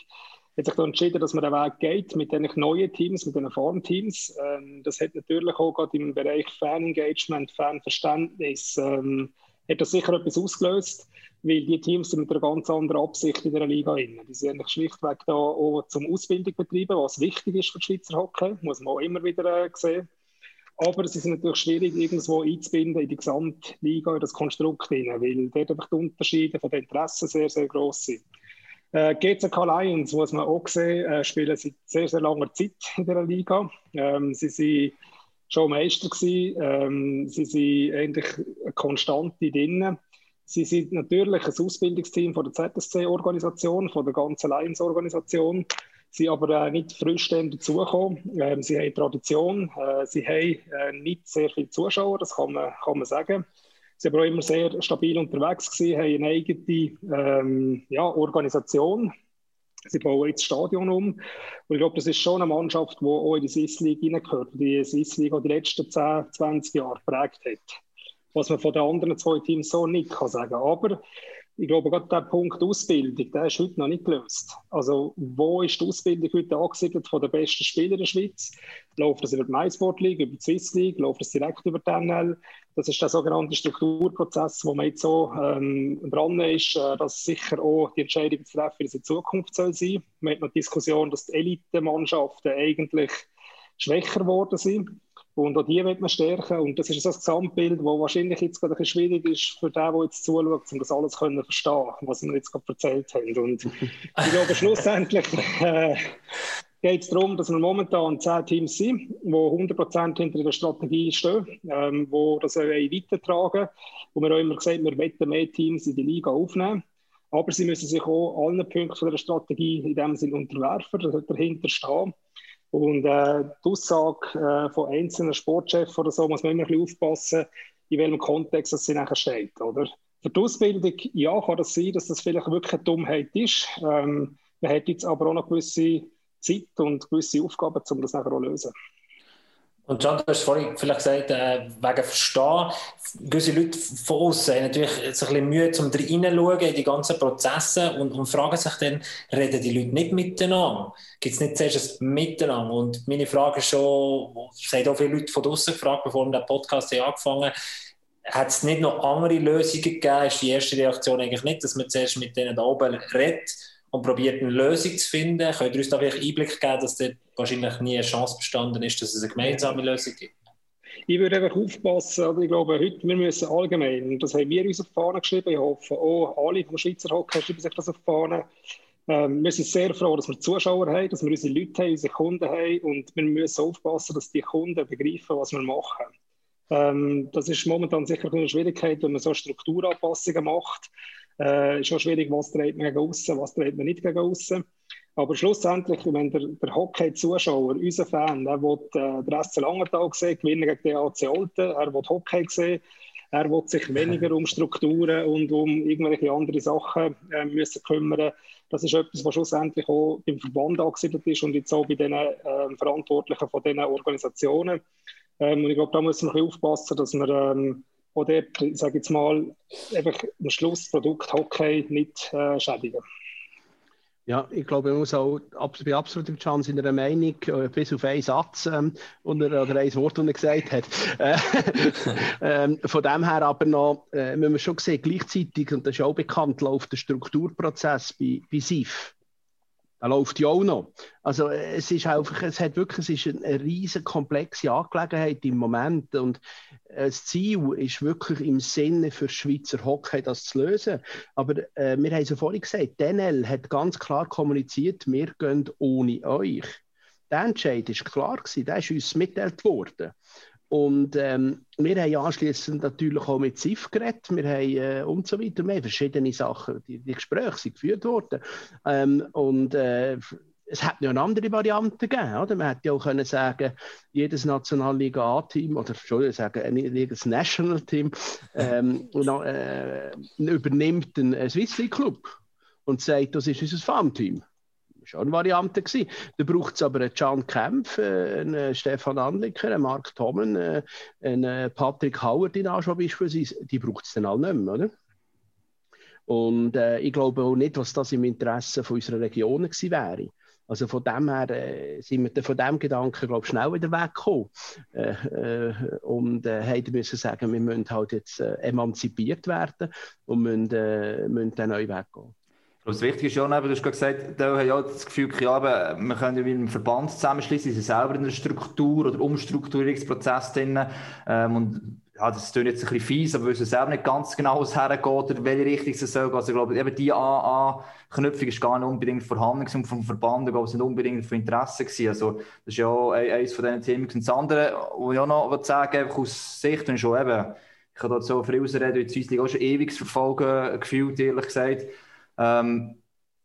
hat sich dann entschieden, dass man den Weg geht mit den neuen Teams, mit den Farmteams. Ähm, das hat natürlich auch gerade im Bereich Fan-Engagement, Fanverständnis, ähm, hat das sicher etwas ausgelöst, weil die Teams sind mit einer ganz anderen Absicht in der Liga inne. Die sind eigentlich schlichtweg da auch zum Ausbildung betreiben, was wichtig ist für die Schweizer Hockey, muss man auch immer wieder äh, sehen. Aber es ist natürlich schwierig, irgendwo einzubinden in die Gesamtliga, in das Konstrukt hinein, weil dort einfach die Unterschiede von den Interessen sehr, sehr groß sind. Äh, GCK Lions, muss man auch sehen, äh, spielen seit sehr, sehr langer Zeit in der Liga. Ähm, sie sind schon Meister gewesen. Ähm, sie sind eigentlich eine Konstante drin. Sie sind natürlich ein Ausbildungsteam von der ZSC-Organisation, von der ganzen Lions-Organisation. Sie aber äh, nicht frisch dazugekommen. Ähm, sie haben Tradition, äh, sie haben äh, nicht sehr viele Zuschauer, das kann man, kann man sagen. Sie waren auch immer sehr stabil unterwegs, gewesen, haben eine eigene ähm, ja, Organisation. Sie bauen jetzt das Stadion um. Und ich glaube, das ist schon eine Mannschaft, die auch in die Swiss League hineingehört, die Swiss League auch die letzten 10, 20 Jahre geprägt hat. Was man von den anderen zwei Teams so nicht kann sagen. Aber ich glaube, gerade der Punkt Ausbildung, der ist heute noch nicht gelöst. Also, wo ist die Ausbildung heute angesiedelt von den besten Spielern der Schweiz? Läuft das über die MySport League, über die Swiss League, läuft das direkt über die NL? Das ist der sogenannte Strukturprozess, wo man jetzt so ähm, dran ist, äh, dass sicher auch die Entscheidung zu treffen, wie es in Zukunft soll sein. Man hat noch die Diskussion, dass die Elite-Mannschaften eigentlich schwächer geworden sind. Und auch die wird man stärken. Und das ist das Gesamtbild, das wahrscheinlich jetzt gerade ein bisschen schwierig ist für den, der jetzt zuschaut, um das alles können verstehen, was wir jetzt gerade erzählt haben. Und ich glaube, schlussendlich äh, geht es darum, dass wir momentan zehn Teams sind, die 100% hinter der Strategie stehen, ähm, die das weitertragen Wo wir auch immer gesagt haben, wir wollen mehr Teams in die Liga aufnehmen. Aber sie müssen sich auch allen Punkten der Strategie in dem Sinne unterwerfen, dahinter stehen. Und äh, die Aussage äh, von einzelnen Sportchefs oder so muss man immer ein bisschen aufpassen, in welchem Kontext das sie nachher steht. Oder? Für die Ausbildung, ja, kann das sein, dass das vielleicht wirklich eine Dummheit ist. Ähm, man hat jetzt aber auch noch gewisse Zeit und gewisse Aufgaben, um das nachher auch zu lösen. Und John, du hast vorhin vielleicht gesagt, äh, wegen Verstehen, gewisse Leute von außen haben natürlich ein bisschen Mühe, um reinschauen in die ganzen Prozesse und, und fragen sich dann, reden die Leute nicht miteinander? Gibt es nicht zuerst ein Miteinander? Und meine Frage ist schon, es haben auch viele Leute von außen gefragt, bevor wir den Podcast angefangen haben, hat es nicht noch andere Lösungen gegeben? Ist die erste Reaktion eigentlich nicht, dass man zuerst mit denen da oben redet und probiert eine Lösung zu finden? Könnt ihr uns da vielleicht Einblick geben, dass dort wahrscheinlich nie eine Chance bestanden ist, dass es eine gemeinsame Lösung gibt? Ich würde einfach aufpassen, aber ich glaube, heute, wir müssen allgemein, das haben wir uns auf die Fahne geschrieben, ich hoffe auch alle vom Schweizer Hockey schreiben sich das auf die Fahne, ähm, wir sind sehr froh, dass wir Zuschauer haben, dass wir unsere Leute haben, unsere Kunden haben und wir müssen aufpassen, dass die Kunden begreifen, was wir machen. Ähm, das ist momentan sicher eine Schwierigkeit, wenn man so Strukturanpassungen macht. Äh, schon schwierig, was dreht man gegen außen, was dreht man nicht gegen außen. Aber schlussendlich, wenn der, der Hockey-Zuschauer, unser Fan, er will äh, den SC Langenthal sehen, gewinnen gegen den AC Olten, er will Hockey sehen, er will sich weniger um Strukturen und um irgendwelche andere Sachen äh, müssen kümmern. Das ist etwas, was schlussendlich auch beim Verband angesiedelt ist und jetzt auch bei den äh, Verantwortlichen von diesen Organisationen. Ähm, und ich glaube, da müssen wir ein bisschen aufpassen, dass wir ähm, dort, ich sage jetzt mal, einfach am Schluss das Hockey nicht äh, schädigen. Ja, ich glaube, man muss auch, ich bin absolut im Chance in einer Meinung, äh, bis auf einen Satz ähm, oder, oder ein Wort, das er gesagt hat. Äh, ähm, von dem her aber noch, äh, müssen wir schon sehen, gleichzeitig, und das ist auch bekannt, läuft der Strukturprozess bei, bei SIF. Er läuft ja auch noch. Also es ist einfach, es hat wirklich, es ist eine riesige komplexe Angelegenheit im Moment und das Ziel ist wirklich im Sinne für Schweizer Hockey das zu lösen. Aber äh, wir haben es ja vorhin gesagt, DNL hat ganz klar kommuniziert, wir gehen ohne euch. Der Entscheid ist klar der ist uns mitgeteilt worden. Und ähm, wir haben anschließend natürlich auch mit SIF geredet, wir haben äh, und so weiter, wir haben verschiedene Sachen, die, die Gespräche sind geführt worden. Ähm, und äh, es hätte noch eine andere Variante gegeben. Oder? Man hätte ja auch können sagen jedes Nationalliga A-Team oder Entschuldigung, sagen, äh, jedes National-Team ähm, äh, übernimmt einen Swiss League Club und sagt, das ist unser Farmteam schon eine Variante gewesen. Da braucht es aber einen Can Kempf, äh, einen Stefan Anliker, einen Mark Tommen, äh, einen Patrick Howard in Anschau beispielsweise. Die braucht es dann alle nicht mehr, oder? Und äh, ich glaube auch nicht, was das im Interesse von unserer Region gewesen wäre. Also von dem her äh, sind wir von dem Gedanken, glaube ich, schnell wieder weggekommen. Äh, äh, und äh, haben müssen sagen, wir müssen halt jetzt äh, emanzipiert werden und müssen, müssen dann neu weggehen. Das Wichtige ist ja, du hast gesagt, da haben ja das Gefühl, ja, wir können mit einem Verband zusammenschließen, sie sind selber in einer Struktur oder Umstrukturierungsprozess drin. Ähm, und ja, das klingt jetzt ein bisschen fies, aber wir wissen selber nicht ganz genau, was hergeht oder welche Richtung es soll gehen. Also, ich glaube, eben die AA-Knüpfung ist gar nicht unbedingt vorhanden und vom Verband, glaube ich, nicht unbedingt von Interesse gewesen. Also, das ist ja eines von diesen Themen. Und das andere, was ich auch noch sagen einfach aus Sicht und schon eben, ich dort so viel ausreden, weil die Swiss League auch schon ewig verfolgen, gefühlt, ehrlich gesagt. Ähm,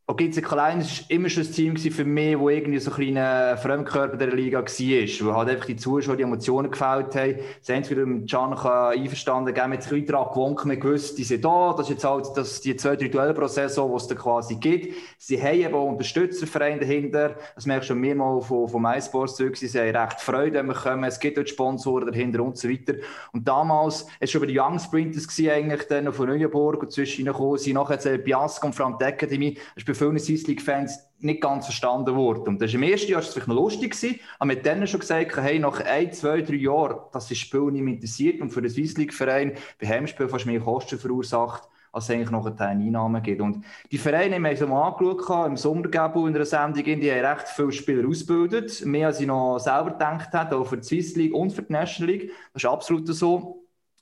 OGC Klein war immer schon ein Team für mich, das irgendwie so ein kleiner Fremdkörper der Liga war, wo halt einfach die Zuschauer die Emotionen gefällt haben. Sie haben es wieder mit Can einverstanden gegeben, mit ein daran gewunken, wir gewusst, die sind da, das ist jetzt halt das, die zwei, drei Duelle pro Saison, die es da quasi gibt. Sie haben eben auch Unterstützervereine dahinter, das merkst du schon mehrmals von, von MySports zurück, sie haben recht Freude, wenn wir kommen, es gibt dort Sponsoren dahinter und so weiter. Und damals, es war schon bei den Young Sprinters gewesen, eigentlich, dann von Neuenburg und zwischen ihnen sie nachher jetzt Biasco und Frank Academy, das vielen Swiss League-Fans nicht ganz verstanden worden. Und das im ersten Jahr vielleicht noch lustig, gewesen, aber mit denen schon gesagt, hey, nach ein, zwei, drei Jahren, dass das Spiel nicht mehr interessiert und für den Swiss League-Verein bei Heimspiel fast mehr Kosten verursacht, als es eigentlich noch eine Einnahme gibt. Und die Vereine haben wir so mal angeschaut, im Sommergabo in einer Sendung, die haben recht viele Spieler ausgebildet, mehr als ich noch selber gedacht hätte, auch für die Swiss League und für die National League. Das ist absolut so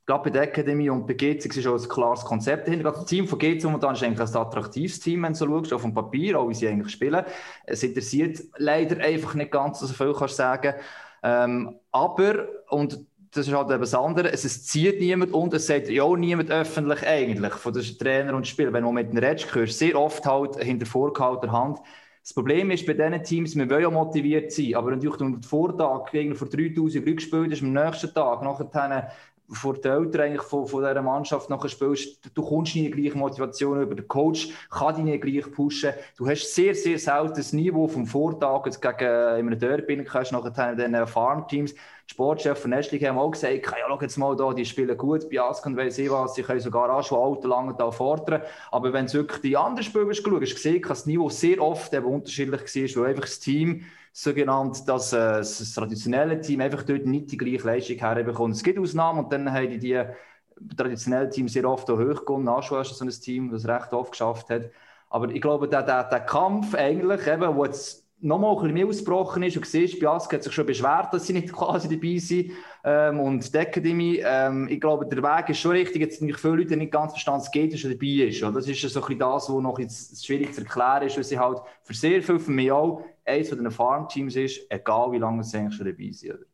gerade bei der Academy und bei GC ist auch ein klares Konzept dahinter. Das Team von GC momentan ist eigentlich ein attraktives Team, wenn du so schaust, auf dem Papier, auch wie sie eigentlich spielen. Es interessiert leider einfach nicht ganz so viel, kannst du sagen. Ähm, aber, und das ist halt eben das andere, es, zieht niemand und es sagt ja niemand öffentlich eigentlich von den Trainer und Spielern. Wenn du mit einem redest, hörst sehr oft halt hinter vorgehaltener Hand, Das Problem ist bei diesen Teams, wir wollen ja motiviert sein, aber natürlich, wenn du den Vortag vor 3000 gespielt hast, am nächsten Tag, nachher vor den Eltern eigentlich von, von dieser Mannschaft nachher spielst, du kommst nie die gleiche Motivation über. Der Coach kann dich nicht gleich pushen. Du hast sehr, sehr selten das Niveau vom Vortag jetzt gegen äh, in einem Derby, hast nachher den Farmteams. Die Sportchef von Nestling haben auch gesagt, ja, schau jetzt mal da, die spielen gut bei Ask und weiss ich was, sie können sogar auch schon Auto lange da fordern. Aber wenn du wirklich die anderen Spieler geschaut hast, hast du gesehen, dass das Niveau sehr oft eben unterschiedlich war, weil einfach das Team so genannt, dass äh, das traditionelle Team einfach dort nicht die gleiche Leistung herbekommt. Es gibt Ausnahmen und dann haben die, die traditionellen Teams sehr oft auch hochgekommen. Nashua ist so ein Team, das recht oft geschafft hat. Aber ich glaube, der, der, der Kampf eigentlich, eben, wo jetzt nochmal ein bisschen mehr ausgebrochen ist und siehst, Biask hat sich schon beschwert, dass sie nicht quasi dabei sind ähm, und die Academy, ähm, ich glaube, der Weg ist schon richtig, jetzt sind viele Leute nicht ganz verstanden, es geht, dass er dabei ist. Und das ist so ein bisschen das, was noch jetzt schwierig zu erklären ist, weil sie halt für sehr viele von mir auch eines von den Farmteams ist, egal wie lange sie eigentlich schon dabei sind. Oder?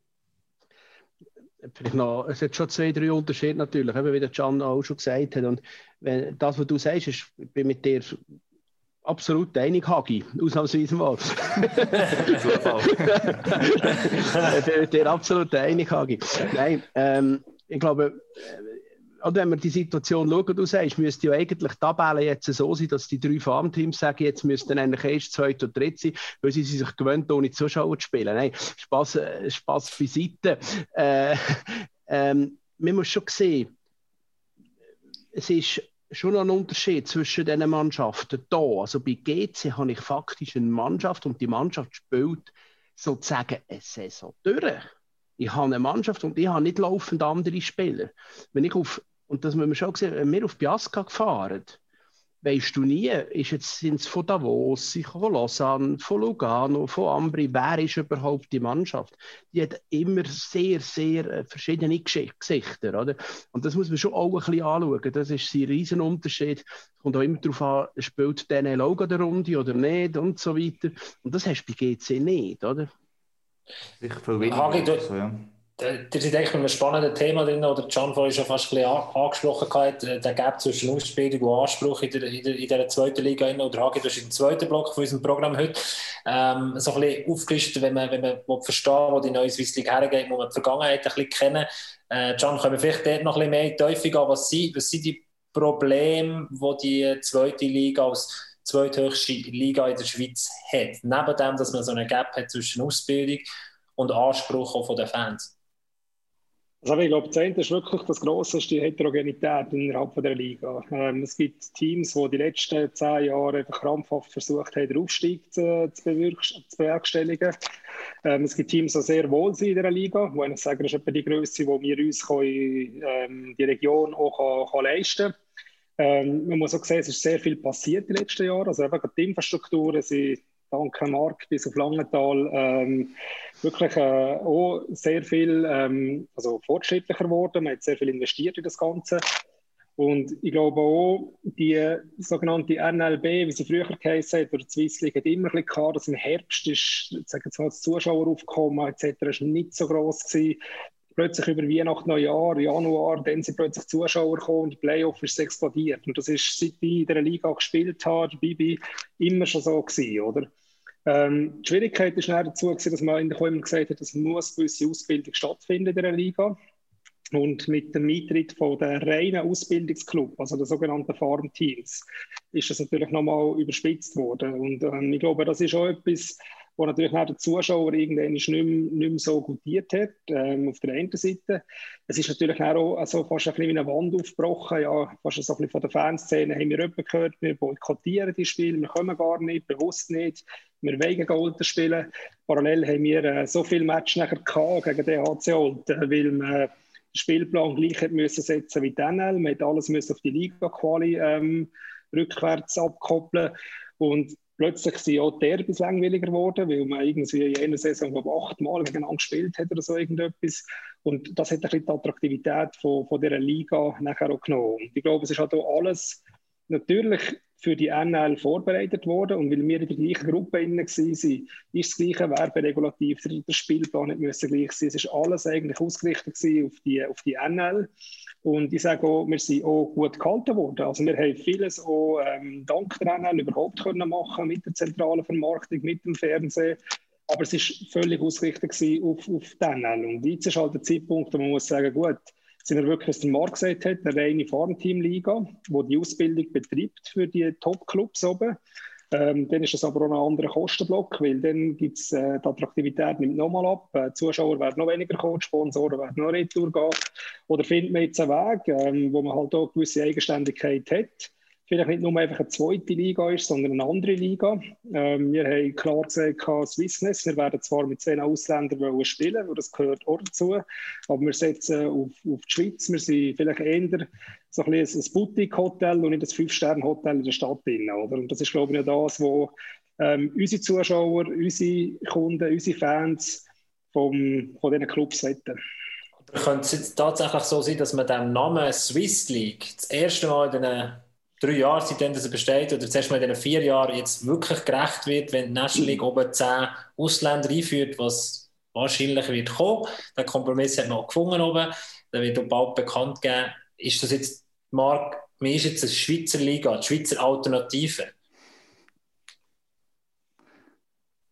Es hat schon zwei, drei Unterschiede natürlich, wie der Can auch schon gesagt hat. Und wenn, das, was du sagst, ist, ich bin mit dir absolut einig, Hagi, ausnahmsweise mal. mit dir absolut einig, Hagi. Nein, ähm, ich glaube, oder wenn wir die Situation schauen, du sagst, müsste ja eigentlich die Tabelle jetzt so sein, dass die drei Farmteams sagen, jetzt müssten eigentlich erst zweit oder dritt sein, weil sie sich gewöhnt, ohne Zuschauer zu spielen. Nein, Spaß, äh, Spaß beiseite. Äh, ähm, man muss schon sehen, es ist schon ein Unterschied zwischen diesen Mannschaften da. Also bei GC habe ich faktisch eine Mannschaft und die Mannschaft spielt sozusagen eine Saison durch. Ich habe eine Mannschaft und ich habe nicht laufend andere Spieler. Wenn ich auf und das müssen wir schon sehen, wenn wir auf Biasca gefahren, weißt du nie, ist jetzt, sind es von Davos, von Lausanne, von Lugano, von Ambri, wer ist überhaupt die Mannschaft? Die hat immer sehr, sehr äh, verschiedene Gesichter, oder? Und das muss man schon auch ein bisschen anschauen. Das ist ein Riesenunterschied. Es kommt auch immer darauf an, spielt der Logo der Runde oder nicht und so weiter. Und das hast du bei GC nicht, oder? Ich viel weniger. Hagi, du, so, ja. Ihr seid eigentlich mit einem spannenden Thema drin, oder Can vorhin schon fast ein angesprochen hat, äh, der Gap zwischen Ausbildung und Anspruch in der, in der, in der zweiten Liga. Oder Hagi, das ist im zweiten Block von unserem Programm heute. Ähm, so ein bisschen aufgelistet, wenn man, wenn man verstehen wo die neue Swiss League hergeht, muss man die Vergangenheit ein bisschen kennen. Äh, Can, können wir vielleicht dort noch ein bisschen mehr in die Teufel gehen? Was sind, was sind die Probleme, die die zweite Liga als zweithöchste Liga in der Schweiz hat? Neben dem, dass man so einen Gap hat zwischen Ausbildung und Anspruch von den Fans. Also ich glaube, eine ist wirklich das Grosse, die Heterogenität innerhalb der Liga. Ähm, es gibt Teams, die die letzten zehn Jahre einfach krampfhaft versucht haben, den Aufstieg zu, zu, zu bewerkstelligen. Ähm, es gibt Teams, die sehr wohl sind in der Liga, wo ich sagen, das ist etwa die Größe, wo wir uns können, ähm, die Region auch kann, kann leisten können. Ähm, man muss auch sehen, es ist sehr viel passiert in den letzten Jahren. Also einfach die Infrastrukturen sind dank Mark bis auf Langenthal ähm, wirklich äh, auch sehr viel ähm, also fortschrittlicher geworden. Man hat sehr viel investiert in das Ganze. Und ich glaube auch, die sogenannte NLB, wie sie früher geheißen hat, oder die Swiss League, hat immer ein bisschen gehabt, dass im Herbst ist, sagen wir mal, das Zuschaueraufkommen etc. ist nicht so groß gewesen. Plötzlich über Weihnachten, Neujahr, Januar, dann sind plötzlich Zuschauer gekommen und die Playoff ist explodiert. Und das ist, seit ich in der Liga gespielt habe, Bibi, immer schon so gewesen, oder? Ähm, die Schwierigkeit ist dazu, gewesen, dass man in der immer gesagt hat, dass muss gewisse Ausbildung stattfinden in der Liga. Und mit dem Eintritt von der reinen Ausbildungsclub, also der sogenannten Farmteams, ist das natürlich nochmal überspitzt worden. Und ähm, ich glaube, das ist auch etwas, wo natürlich auch der Zuschauer irgendwann nicht mehr, nicht mehr so gutiert hat, ähm, auf der einen Seite. Es ist natürlich auch also fast ein bisschen wie eine Wand aufgebrochen, ja, fast so ein bisschen von der Fanszene haben wir jemanden gehört, wir boykottieren die Spiele, wir kommen gar nicht, bewusst nicht, wir wollen Olten spielen. Parallel haben wir äh, so viele Matches nachher gegen den HC Olten, weil man den Spielplan gleich hat müssen setzen wie Daniel, man hat alles müssen auf die Liga-Quali ähm, rückwärts abkoppeln und plötzlich sind auch die Derbys langweiliger geworden, weil man irgendwie in einer Saison glaube achtmal gegeneinander gespielt hat oder so irgendetwas. Und das hat ein bisschen die Attraktivität von, von dieser Liga nachher auch genommen. Und ich glaube, es ist halt auch alles natürlich für die NL vorbereitet worden und weil wir in der gleichen Gruppe innen waren, ist das gleiche Werberegulativ, der Spielplan nicht müssen gleich sein. Es ist alles eigentlich ausgerichtet auf die, auf die NL. Und ich sage auch, wir sind auch gut gehalten worden. Also wir haben vieles auch ähm, dank der NL überhaupt können machen mit der zentralen Vermarktung, mit dem Fernsehen. Aber es war völlig ausgerichtet auf, auf die NL. Und jetzt ist halt der Zeitpunkt, wo man muss sagen, gut, sind wir wirklich, was Marc gesagt hat, eine reine Farmteam-Liga, die die Ausbildung betreibt für die Top-Clubs oben. Ähm, dann ist es aber auch ein anderer Kostenblock, weil dann gibt es äh, die Attraktivität nimmt nochmal ab. Äh, Zuschauer werden noch weniger kommen, Sponsoren werden noch retour gehen. Oder findet man jetzt einen Weg, ähm, wo man halt auch gewisse Eigenständigkeit hat vielleicht nicht nur einfach eine zweite Liga ist, sondern eine andere Liga. Ähm, wir haben klar gesagt, Swissness, wir werden zwar mit zehn Ausländern spielen, das gehört auch dazu, aber wir setzen auf, auf die Schweiz, wir sind vielleicht eher so ein, bisschen ein Boutique-Hotel und nicht ein Fünf-Sterne-Hotel in der Stadt. Drin, oder? Und das ist, glaube ich, das, was ähm, unsere Zuschauer, unsere Kunden, unsere Fans vom, von diesen Clubs hätten. könnte es jetzt tatsächlich so sein, dass man dem Namen Swiss League das erste Mal in den drei Jahre, seitdem er besteht, oder zuerst mal in diesen vier Jahren jetzt wirklich gerecht wird, wenn die National League oben zehn Ausländer einführt, was wahrscheinlich wird kommen. Den Kompromiss hat man auch gefunden oben. Der wird auch bald bekannt geben. Ist das jetzt, Marc, mir ist jetzt eine Schweizer Liga, die Schweizer Alternative.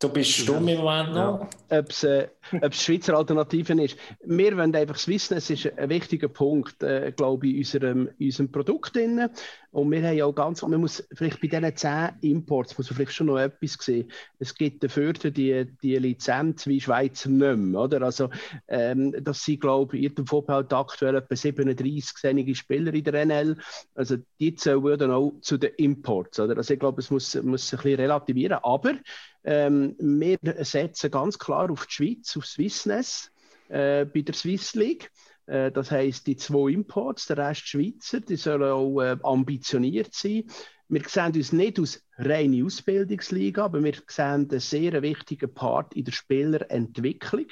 Du bist stumm im Moment noch. Ja. Ob es äh, Schweizer Alternativen ist. Wir wollen einfach Swissness ist ein wichtiger Punkt, äh, glaube ich, in unserem, unserem Produkt. Drin. Und wir haben ja auch ganz, man muss vielleicht bei diesen zehn Imports, muss man vielleicht schon noch etwas sehen. Es gibt dafür die, die Lizenz wie Schweizer nicht mehr, oder? Also, ähm, das sind, glaube ich, in dem Vorbild aktuell etwa 37 sehnige Spieler in der NL. Also, die zählen dann auch zu den Imports, oder? Also, ich glaube, es muss, muss ein bisschen relativieren. Aber ähm, wir setzen ganz klar auf die Schweiz, auf Swissness äh, bei der Swiss League. Äh, das heißt, die zwei Imports, der Rest Schweizer, die sollen auch äh, ambitioniert sein. Wir sehen uns nicht aus reine Ausbildungsliga, aber wir sehen einen sehr wichtigen Part in der Spielerentwicklung.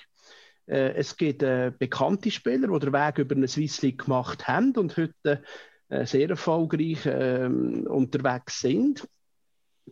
Äh, es gibt äh, bekannte Spieler, die den Weg über eine Swiss League gemacht haben und heute sehr erfolgreich ähm, unterwegs sind.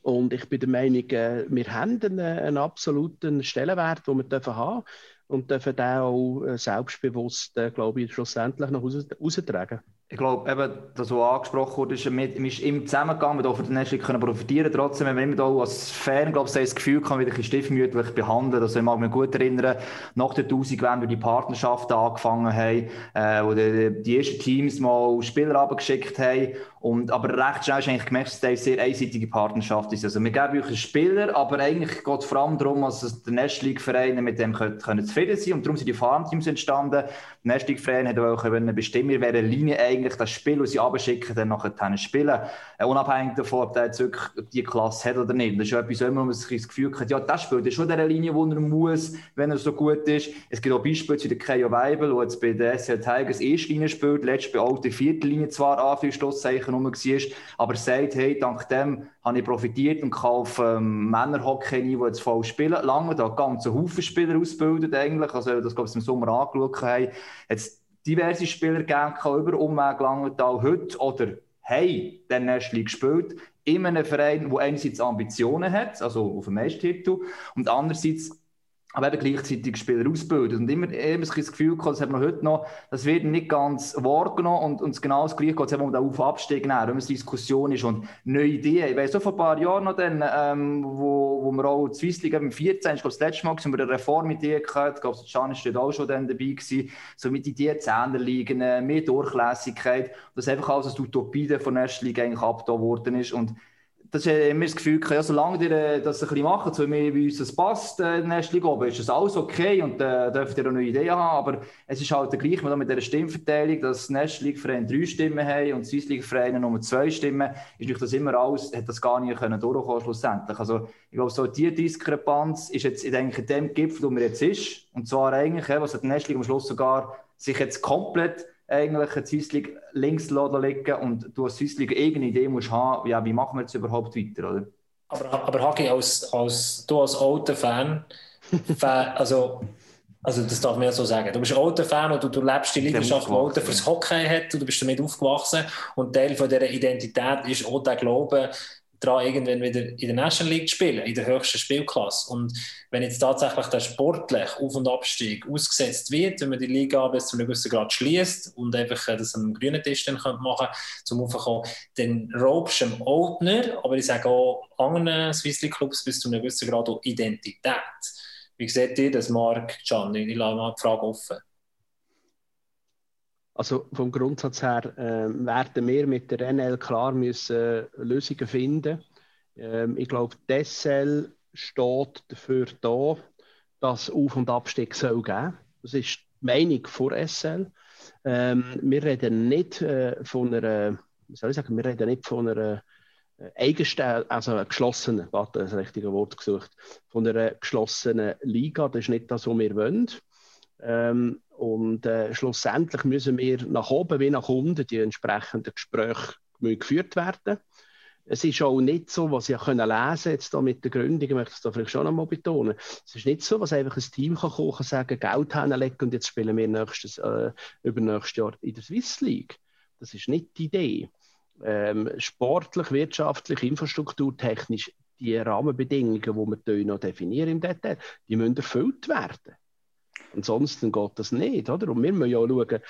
Und ich bin der Meinung, äh, wir haben einen, einen absoluten Stellenwert, den wir dürfen haben und dürfen den auch äh, selbstbewusst, äh, glaube ich, schlussendlich noch raus, raustragen. Ich glaube, eben, das, was angesprochen wurde, ist, man ist immer zusammengegangen, wir von der Nächsten können profitieren. Trotzdem, wenn man immer da als Fan, glaube ich, das Gefühl kann, wieder ein bisschen stiefmütterlich behandeln. Also, ich mag mich gut erinnern, nach der 1000, wenn wir die Partnerschaften angefangen haben, äh, wo die, die ersten Teams mal Spieler abgeschickt haben und, aber recht schnell ist eigentlich gemerkt, dass es eine sehr einseitige Partnerschaft ist. Also wir geben euch einen Spieler, aber eigentlich geht es vor allem darum, dass der Nest League-Vereine mit dem können, können zufrieden sein und darum sind die Farmteams entstanden. Der Nest League-Verein hat auch bestimmen, in welcher Linie eigentlich das Spiel, das sie abschicken, dann nachher spielen. Äh, unabhängig davon, ob der jetzt wirklich die Klasse hat oder nicht. Das ist etwas, wo man sich das Gefühl hat, ja, das spielt ist schon der Linie, wo er muss, wenn er so gut ist. Es gibt auch Beispiele wie der Keio Weibel, der jetzt bei der SL Tigers erste Linie spielt, letztes bei alter vierte Linie zwar Anführungszeichen rum war, aber sagt, hey, dank dem habe ich profitiert und auf ähm, Männerhockey die jetzt voll spielen. Lange da ganze Haufen Spieler ausgebildet eigentlich, also das glaube ich im Sommer angeschaut haben. Jetzt diverse Spieler gegeben, über Umweg Langenthal heute oder hey, der Näschli gespielt in einem Verein, der einerseits Ambitionen hat, also auf dem Meistertitel, und andererseits aber eben gleichzeitig Spieler ausbildet. Und immer, immer das Gefühl gehabt, das hat man heute noch, das wird nicht ganz wahrgenommen und, und genau das Gleiche geht es um den Auf- Abstieg näher, wenn es Diskussion ist und neue Ideen. Ich weiss, so vor ein paar Jahren noch dann, ähm, wo, wo wir auch die Swiss League im 14, ich glaube, das letzte Mal haben wir eine Reformidee gehabt, ich glaube, Can ist dort auch schon dann dabei gewesen, so mit Ideen Zähne liegen, mehr Durchlässigkeit, dass einfach alles als Utopie von der ersten Liga eigentlich abgetan worden ist und das ist immer das Gefühl, ja, solange ihr äh, das ein bisschen macht, so wie uns das passt, äh, Liga oben, ist das alles okay und äh, dürft ihr auch neue Ideen haben, aber es ist halt der gleiche mit dieser Stimmverteilung, dass Vereine drei Stimmen haben und Swiss League Vereine nur zwei Stimmen, ist das immer alles, hat das gar nicht können durchkommen schlussendlich. Also ich glaube, so die Diskrepanz ist jetzt in dem Gipfel, wo man jetzt ist, und zwar eigentlich, was hat League am Schluss sogar sich jetzt komplett eigentlich Swiss League links liegen und du als League irgendeine Idee musst haben, ja, wie machen wir jetzt überhaupt weiter, oder? Aber, aber Hagi, als, als, du als alter Fan, Fan also, also das darf man ja so sagen, du bist ein alter Fan und du, du lebst die Leidenschaft, die Alter fürs Hockey hat und du bist damit aufgewachsen. Und Teil von dieser Identität ist auch der Glaube, daran, irgendwann wieder in der National League zu spielen, in der höchsten Spielklasse. Und wenn jetzt tatsächlich der sportlich Auf- und Abstieg ausgesetzt wird, wenn man die Liga bis zu einem gewissen Grad schließt und einfach äh, das am grünen Tisch dann machen könnte, zum Aufkommen, dann raubst du dem Oldner, aber ich sage auch anderen Swiss League Clubs bis zu einem gewissen Grad auch Identität. Wie seht ihr das, Marc, Gianni? Ich lasse mal die Frage offen. Also vom Grundsatz her äh, werden wir mit der NL klar müssen äh, Lösungen finden. Ähm, ich glaube, die SL steht dafür da, dass Auf- und Abstieg soll geben. Das ist die Meinung vor SL. Ähm, wir reden nicht äh, von einer, wie soll ich sagen, wir reden nicht von einer äh, Eigenstelle, also geschlossenen, warte, das richtige Wort gesucht, von einer geschlossenen Liga. Das ist nicht das, was wir wollen. Ähm, und äh, schlussendlich müssen wir nach oben wie nach unten die entsprechenden Gespräche geführt werden. Es ist auch nicht so, was ich können lesen jetzt da mit der Gründung, ich möchte es da vielleicht schon einmal betonen. Es ist nicht so, was einfach ein Team kann kommen kann sagen, Geld hinlegen und jetzt spielen wir nächstes, äh, übernächstes Jahr in der Swiss League. Das ist nicht die Idee. Ähm, sportlich, wirtschaftlich, infrastrukturtechnisch, die Rahmenbedingungen, die wir noch definieren im Detail, die müssen erfüllt werden. Ansonsten geht das nicht, oder? Und wir müssen ja schauen, wir äh,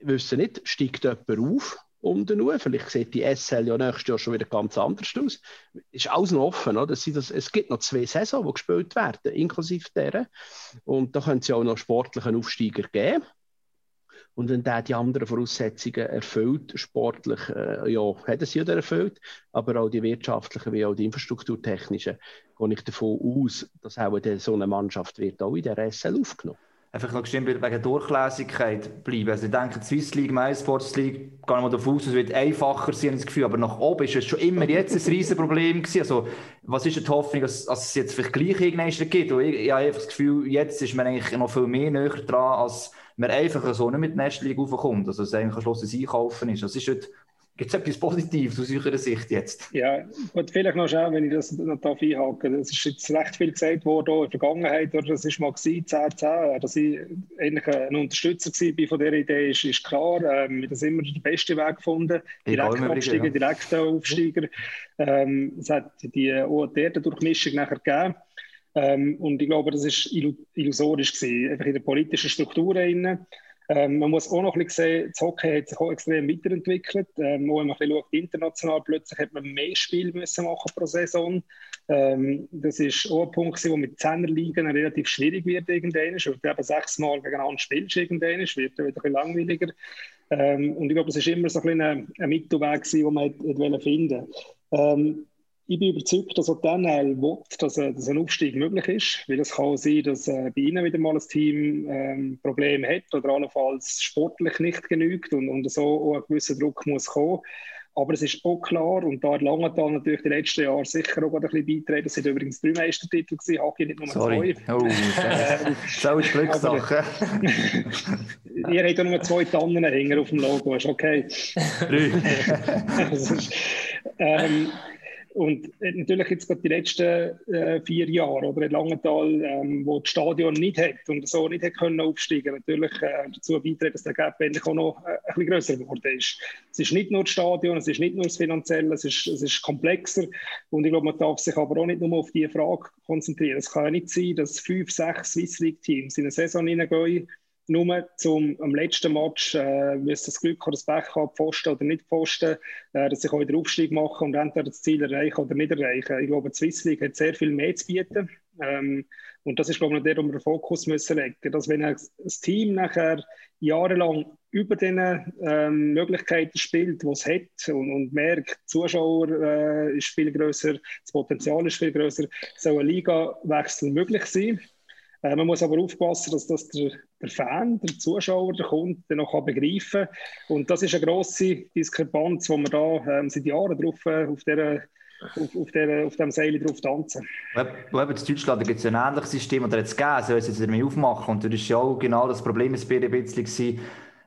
wissen nicht, steigt jemand auf unten nur, vielleicht sieht die SL ja nächstes Jahr schon wieder ganz anders aus. Ist alles noch offen, oder? Das, es gibt noch zwei Saisons, die gespielt werden, inklusive deren. Und da können es ja auch noch sportlichen Aufsteiger geben. Und wenn der die anderen Voraussetzungen erfüllt, sportlich, äh, ja, hat es ja erfüllt, aber auch die wirtschaftlichen wie auch die infrastrukturtechnischen, gehe ich davon aus, dass auch so eine Mannschaft wird auch in der SL aufgenommen einfach noch gestimmt wegen Durchlässigkeit bleiben. Also ich denke, die Swiss League, My Sports League, gar nicht mal davon aus, es wird einfacher sein, das Gefühl, aber nach oben ist es schon immer jetzt ein riesen Problem gewesen. Also, was ist die Hoffnung, dass, dass es jetzt vielleicht gleich irgendwann gibt? Ich, ich habe einfach das Gefühl, jetzt ist man eigentlich noch viel mehr näher dran, als man einfach so nicht mit der National League raufkommt. Also, dass es eigentlich ein Schluss Einkaufen ist. Das ist heute Gibt es etwas Positives aus eurer Sicht jetzt? Ja, gut, vielleicht noch schnell, wenn ich das noch darf einhaken Es ist jetzt recht viel gesagt worden in der Vergangenheit, oder das ist mal gewesen, 10, 10, dass ich eigentlich ein Unterstützer war von dieser Idee, ist, ist klar. Ähm, wir haben immer den besten Weg gefunden. Direkt Absteiger, ja. direkt Aufsteiger. Ähm, es hat die OAT-Durchmischung nachher gegeben. Ähm, und ich glaube, das war illusorisch gewesen, einfach in der politischen Struktur. Drin. Ähm, man muss auch noch ein bisschen sehen, das Hockey hat sich auch extrem weiterentwickelt. Ähm, wenn man ein bisschen schaut, international, plötzlich hat man mehr Spiele müssen machen pro Saison. Ähm, das ist auch ein Punkt, der mit Zehnerligen relativ schwierig wird irgendwann. Weil eben sechsmal gegeneinander spielst irgendwann, wird wieder ein bisschen langweiliger. Ähm, und ich glaube, das war immer so ein, ein, ein Mittelweg, den man finden wollte. Ähm, ich bin überzeugt, dass auch Daniel will, dass, äh, dass ein Aufstieg möglich ist, weil es kann sein, dass äh, bei Ihnen wieder mal ein Team ähm, Probleme hat oder allenfalls sportlich nicht genügt und, und so auch ein gewisser Druck muss kommen. Aber es ist auch klar, und da hat Langenthal natürlich die letzten Jahre sicher auch ein bisschen beitragen. Das sind übrigens drei Meistertitel gewesen, Hagi nicht nur Sorry. zwei. Oh, das ist Glückssache. ihr habt ja nur zwei Tannenhänger auf dem Logo, ist okay. Drei. ist, ähm, und äh, natürlich jetzt gerade die letzten äh, vier Jahre oder in Langenthal, ähm, wo das Stadion nicht hat und so nicht hat können aufsteigen, natürlich äh, dazu beitragen, dass der Gap endlich auch noch äh, ein bisschen größer geworden ist. Es ist nicht nur das Stadion, es ist nicht nur das Finanzielle, es ist, es ist komplexer und ich glaube, man darf sich aber auch nicht nur auf diese Frage konzentrieren. Es kann ja nicht sein, dass fünf, sechs Swiss League Teams in eine Saison hineingehen nur zum am letzten Match äh, müssen das Glück oder das Pech haben, Pfosten oder nicht Pfosten, äh, dass ich auch wieder Aufstieg machen und entweder das Ziel erreichen oder nicht erreichen. Ich glaube, die Swiss League hat sehr viel mehr zu bieten. Ähm, und das ist, glaube ich, der, wo wir den Fokus müssen legen müssen. Dass wenn ein, Team nachher jahrelang über den ähm, Möglichkeiten spielt, die es hat und, und merkt, Zuschauer äh, ist viel größer, das Potenzial ist viel größer, soll ein Liga-Wechsel möglich sein. Äh, man muss aber aufpassen, dass das der, der Fan, der Zuschauer, der Kunde noch begreifen kann. Und das ist eine grosse Diskrepanz, wo wir da ähm, seit Jahren drauf, äh, auf dieser auf, auf, der, auf dem Seil drauf tanzen. Eben in Deutschland gibt es ein ähnliches System, oder jetzt gegeben, soll es jetzt mehr aufmachen. Und das war ja auch genau das Problem ein bisschen,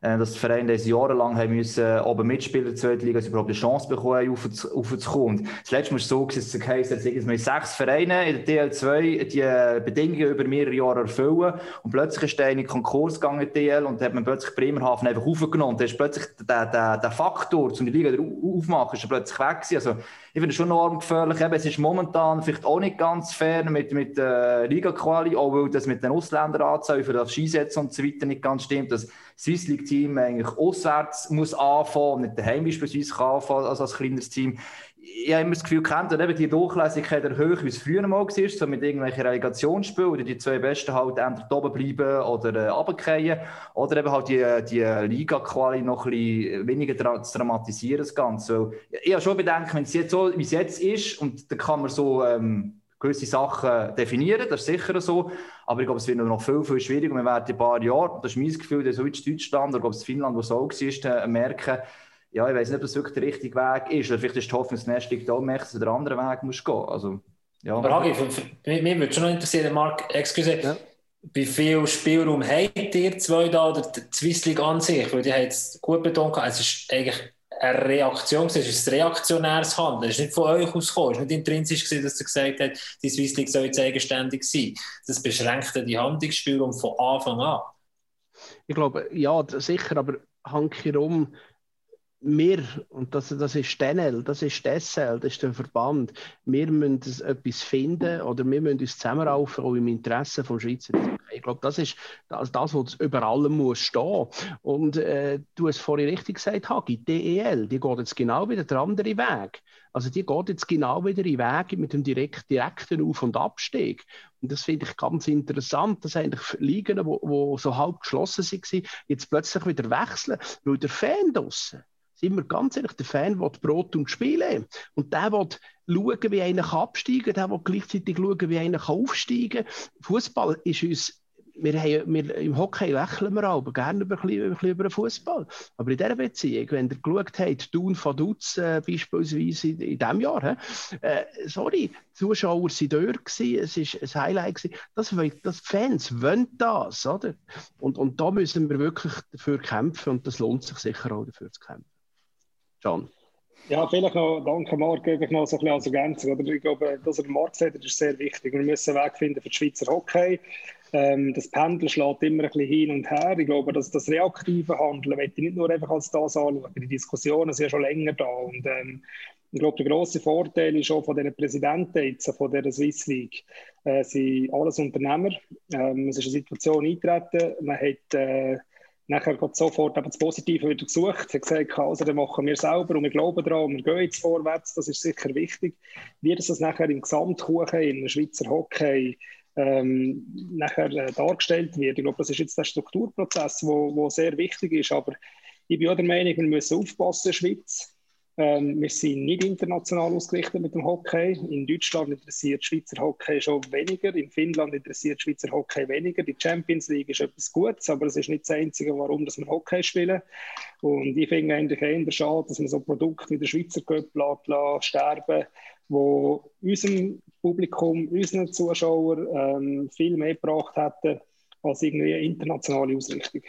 dass die Vereine jahrelang haben müssen, oben mitspielen in Liga, dass sie überhaupt eine Chance bekommen aufzukommen. Das letzte Mal so, dass es heisst, dass wir sechs Vereine in der DL2 die Bedingungen über mehrere Jahre erfüllen und plötzlich ist der in Konkurs gegangen DL und hat man plötzlich Bremerhaven einfach aufgenommen. Da ist plötzlich der, der, der Faktor, um die Liga aufzumachen, ist plötzlich weg gewesen. Also, ich finde es schon enorm gefährlich. Eben, es ist momentan vielleicht auch nicht ganz fair mit, mit äh, Liga-Quali, auch weil das mit den Ausländeranzahlen für das Skisetzen und so weiter nicht ganz stimmt. Das Swiss League-Team eigentlich auswärts muss anfangen, nicht daheim beispielsweise kann anfangen als, als kleineres Team ich habe immer das Gefühl, ihr eben die Durchlässigkeit erhöht, wie es früher mal war, so mit irgendwelchen Relegationsspielen, wo die zwei Besten halt entweder oben bleiben oder äh, runterfallen. Oder eben halt die, die Liga-Quali noch ein bisschen weniger dra zu dramatisieren, das Ganze. Weil ich habe schon bedenken, wenn es jetzt so, wie es jetzt ist, und da kann man so ähm, gewisse Sachen definieren, das ist sicher so, aber ich glaube, es wird noch viel, viel schwieriger. Wir werden in ein paar Jahren, das ist mein Gefühl, dass so wie Deutschland oder glaube, Finnland, wo es auch war, merken, ja, ich weiß nicht, ob das wirklich der richtige Weg ist. Oder vielleicht ist die Hoffnung, das nächste da merkst, dass du den anderen Weg musst gehen. Also, ja. Aber Hagi, mich würde schon noch interessieren, Marc, excuse, ja. wie viel Spielraum habt ihr zwei da oder die Swiss League an sich? Weil die haben es gut betont, es ist eigentlich eine Reaktion, es ist ein reaktionäres Handeln. Es ist nicht von euch ausgekommen, es ist nicht intrinsisch gewesen, dass ihr gesagt habt, die Swiss League soll jetzt eigenständig sein. Das beschränkt die Handlungsspielraum von Anfang an. Ich glaube, ja, sicher, aber Hank rum wir, und das, das ist Denel, das ist Dessel, das ist der Verband, wir müssen etwas finden oder wir müssen uns zusammenraufen, auch im Interesse vom Schweizer. Ich glaube, das ist das, das was über allem muss stehen. Und äh, du hast vorhin richtig gesagt, Hagi, DEL, die geht jetzt genau wieder der andere Weg. Also die geht jetzt genau wieder in Weg mit dem direkt, direkten Auf- und Abstieg. Und das finde ich ganz interessant, dass eigentlich Ligen, die so halb geschlossen waren, jetzt plötzlich wieder wechseln, weil der Fan draussen sind wir ganz ehrlich, der Fan will Brot und Spiele. Und der will schauen, wie einer absteigen kann, der will gleichzeitig schauen, wie einer aufsteigen kann. Fußball ist uns wir haben, wir, im Hockey lächeln wir aber gerne über, über, über Fußball. Aber in dieser Beziehung, wenn ihr geschaut habt, Thun von Dutz äh, beispielsweise in, in diesem Jahr, äh, sorry, Zuschauer waren dort, gewesen, es war ein Highlight. Gewesen. Das, das Fans wollen das. Oder? Und, und da müssen wir wirklich dafür kämpfen und das lohnt sich sicher auch dafür zu kämpfen. John. Ja, vielleicht noch, danke Marc, ich noch so ein bisschen als Ergänzung. Oder? Ich glaube, dass er Marc sagt, ist sehr wichtig. Wir müssen einen Weg finden für die Schweizer Hockey. Ähm, das Pendel schlägt immer ein bisschen hin und her. Ich glaube, dass das reaktive Handeln, möchte ich nicht nur einfach als das anschauen. Die Diskussionen sind ja schon länger da. Und ähm, ich glaube, der grosse Vorteil ist auch von den Präsidenten jetzt, von der Swiss League, äh, sind alles Unternehmer. Ähm, es ist eine Situation eingetreten. Man hat äh, nachher geht sofort das Positive wieder gesucht, hat gesagt, also dann machen wir selber und wir glauben daran und wir gehen jetzt vorwärts, das ist sicher wichtig. Wie das nachher im Gesamtkuchen in Schweizer Hockey ähm, nachher äh, dargestellt wird, ich glaube, das ist jetzt der Strukturprozess, der wo, wo sehr wichtig ist, aber ich bin auch der Meinung, wir müssen aufpassen in der Schweiz, ähm, wir sind nicht international ausgerichtet mit dem Hockey. In Deutschland interessiert Schweizer Hockey schon weniger. In Finnland interessiert Schweizer Hockey weniger. Die Champions League ist etwas Gutes, aber es ist nicht das Einzige, warum dass wir Hockey spielen. Und ich finde eigentlich eher schade, dass man so Produkte wie der Schweizer lässt, sterben wo unserem Publikum, unseren Zuschauern ähm, viel mehr gebracht hätten als irgendwie eine internationale Ausrichtung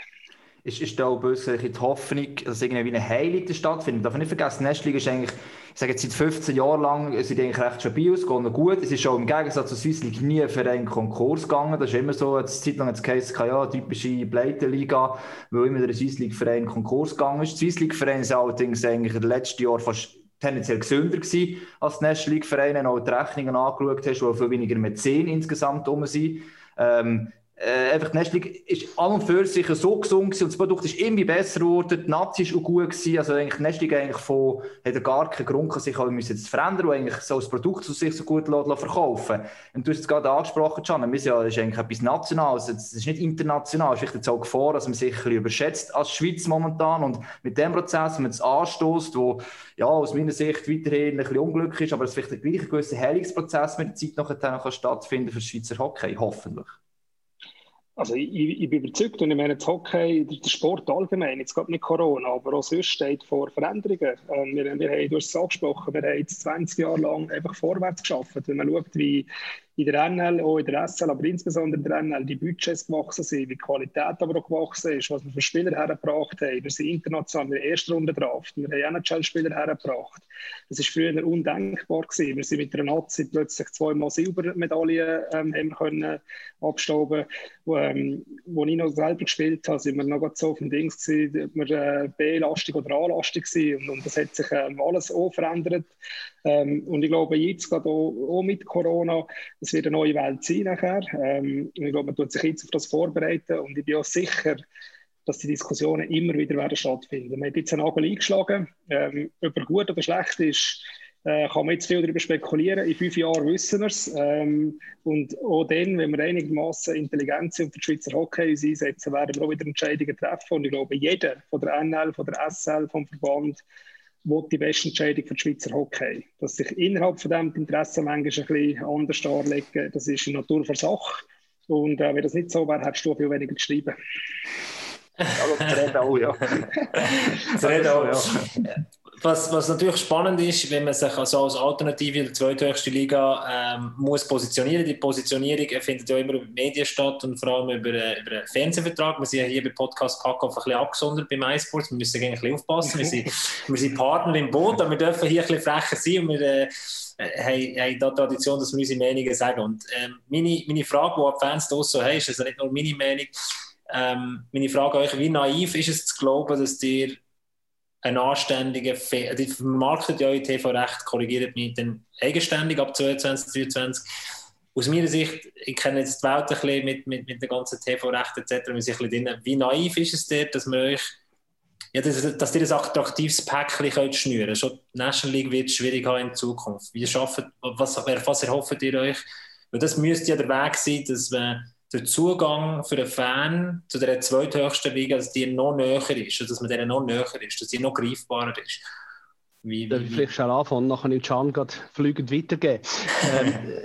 ist, ist da auch die Hoffnung, dass irgendwie eine Highlight stattfindet. Darf ich nicht vergessen, die Nestliga ist eigentlich, ich sage jetzt seit 15 Jahren lang, sind eigentlich recht stabil, es geht noch gut. Es ist auch im Gegensatz zur Swiss League nie für einen Konkurs gegangen. Das ist immer so, eine Zeit lang jetzt geheißen, ja, typische Pleitenliga, weil immer der Swiss League Verein Konkurs gegangen ist. Die Swiss League Verein ist allerdings eigentlich in letzten Jahren fast tendenziell gesünder gewesen als die National League Vereine, auch die Rechnungen angeschaut hast, wo viel weniger 10 insgesamt um sind. Ähm, äh, einfach die Nestle ist an und für sich so gesund und das Produkt ist immer besser geworden, die Nazi ist auch gut gewesen, also eigentlich Nestle eigentlich von, hat er gar keinen Grund sich halt müssen zu verändern und eigentlich so das Produkt zu sich so gut verkaufen. Und du hast es gerade angesprochen, Can, wir sind ja, ist eigentlich etwas Nationales, es ist nicht international, es ist vielleicht jetzt auch Gefahr, dass man sich ein bisschen überschätzt als Schweiz momentan und mit dem Prozess, wenn man es anstößt, wo ja aus meiner Sicht weiterhin ein bisschen unglücklich ist, aber es vielleicht ein gleich gewisser Heilungsprozess mit der Zeit nachher stattfinden für Schweizer Hockey, hoffentlich. Also ich, ich, bin überzeugt und ich meine, das Hockey, der Sport allgemein, jetzt gerade nicht Corona, aber auch sonst steht vor Veränderungen. Ähm, wir, wir haben, du hast es angesprochen, wir haben jetzt 20 Jahre lang einfach vorwärts geschafft. Wenn man schaut, wie, in der NL, auch in der SL, aber insbesondere in der NL die Budgets gewachsen sind, wie die Qualität aber auch gewachsen ist, was wir für Spieler hergebracht haben. Wir sind international in der ersten Runde draft, wir haben NHL-Spieler hergebracht. Das war früher undenkbar gewesen. Wir sind mit der Nazi plötzlich zweimal Silbermedaillen ähm, können abstauben. Wo, ähm, wo ich noch selber gespielt habe, sind wir noch so auf dem Dings gewesen, wir äh, B-lastig oder A-lastig gewesen. Und, und, das hat sich ähm, alles auch verändert. Ähm, und ich glaube, jetzt gerade auch, auch mit Corona, es wird eine neue Welt sein nachher. Ähm, ich glaube, man tut sich jetzt auf das vorbereiten und ich bin auch sicher, dass die Diskussionen immer wieder werden stattfinden. Wir haben jetzt einen Nagel eingeschlagen. Ähm, ob er gut oder schlecht ist, äh, kann man jetzt viel darüber spekulieren. In fünf Jahren wissen wir es. Ähm, und auch dann, wenn wir einigermaßen Intelligenz und die Schweizer Hockey einsetzen, werden wir auch wieder Entscheidungen treffen. Und ich glaube, jeder von der NL, von der SL, vom Verband, will die beste Entscheidung für die Schweizer Hockey. Dass sich innerhalb von dem die Interessen manchmal ein bisschen anders darlegen, das ist eine Natur für Sache. Und äh, wenn das nicht so wäre, hättest du viel weniger geschrieben. Also, das reden auch, ja. das reden auch, ja was, was natürlich spannend ist, wenn man sich also als Alternative in der zweithöchsten Liga ähm, muss positionieren. Die Positionierung findet ja immer über die Medien statt und vor allem über, äh, über einen Fernsehvertrag. Wir sind ja hier bei Podcast Packoff ein bisschen abgesondert beim iSports. Wir müssen ein bisschen aufpassen. Wir sind, wir sind Partner im Boot, aber wir dürfen hier ein bisschen frecher sein und wir äh, haben, haben da Tradition, dass wir unsere Meinungen sagen. Und ähm, meine, meine Frage, die die Fans da so haben, ist also nicht nur meine Meinung, ähm, meine Frage an euch, wie naiv ist es zu glauben, dass ihr ein anständiger, die vermarktet ja in TV-Recht, korrigiert mich dann eigenständig ab 22, 23. Aus meiner Sicht, ich kenne jetzt die Welt ein bisschen mit, mit, mit den ganzen TV-Rechten etc., ein bisschen drin. Wie naiv ist es dort, dass man euch ja, dass, dass ihr ein attraktives Päckchen könnt schnüren könnt. Schon die National League wird es schwierig haben in Zukunft. Wie schafft, was, was erhofft ihr euch? Weil das müsste ja der Weg sein, dass man der Zugang für einen Fan zu der zweithöchsten Liga, dass die noch näher ist, dass man denen noch näher ist, dass die noch greifbarer ist. Wie, wie, vielleicht schon anfangen, nachher in Can fliegend weitergeben. ähm,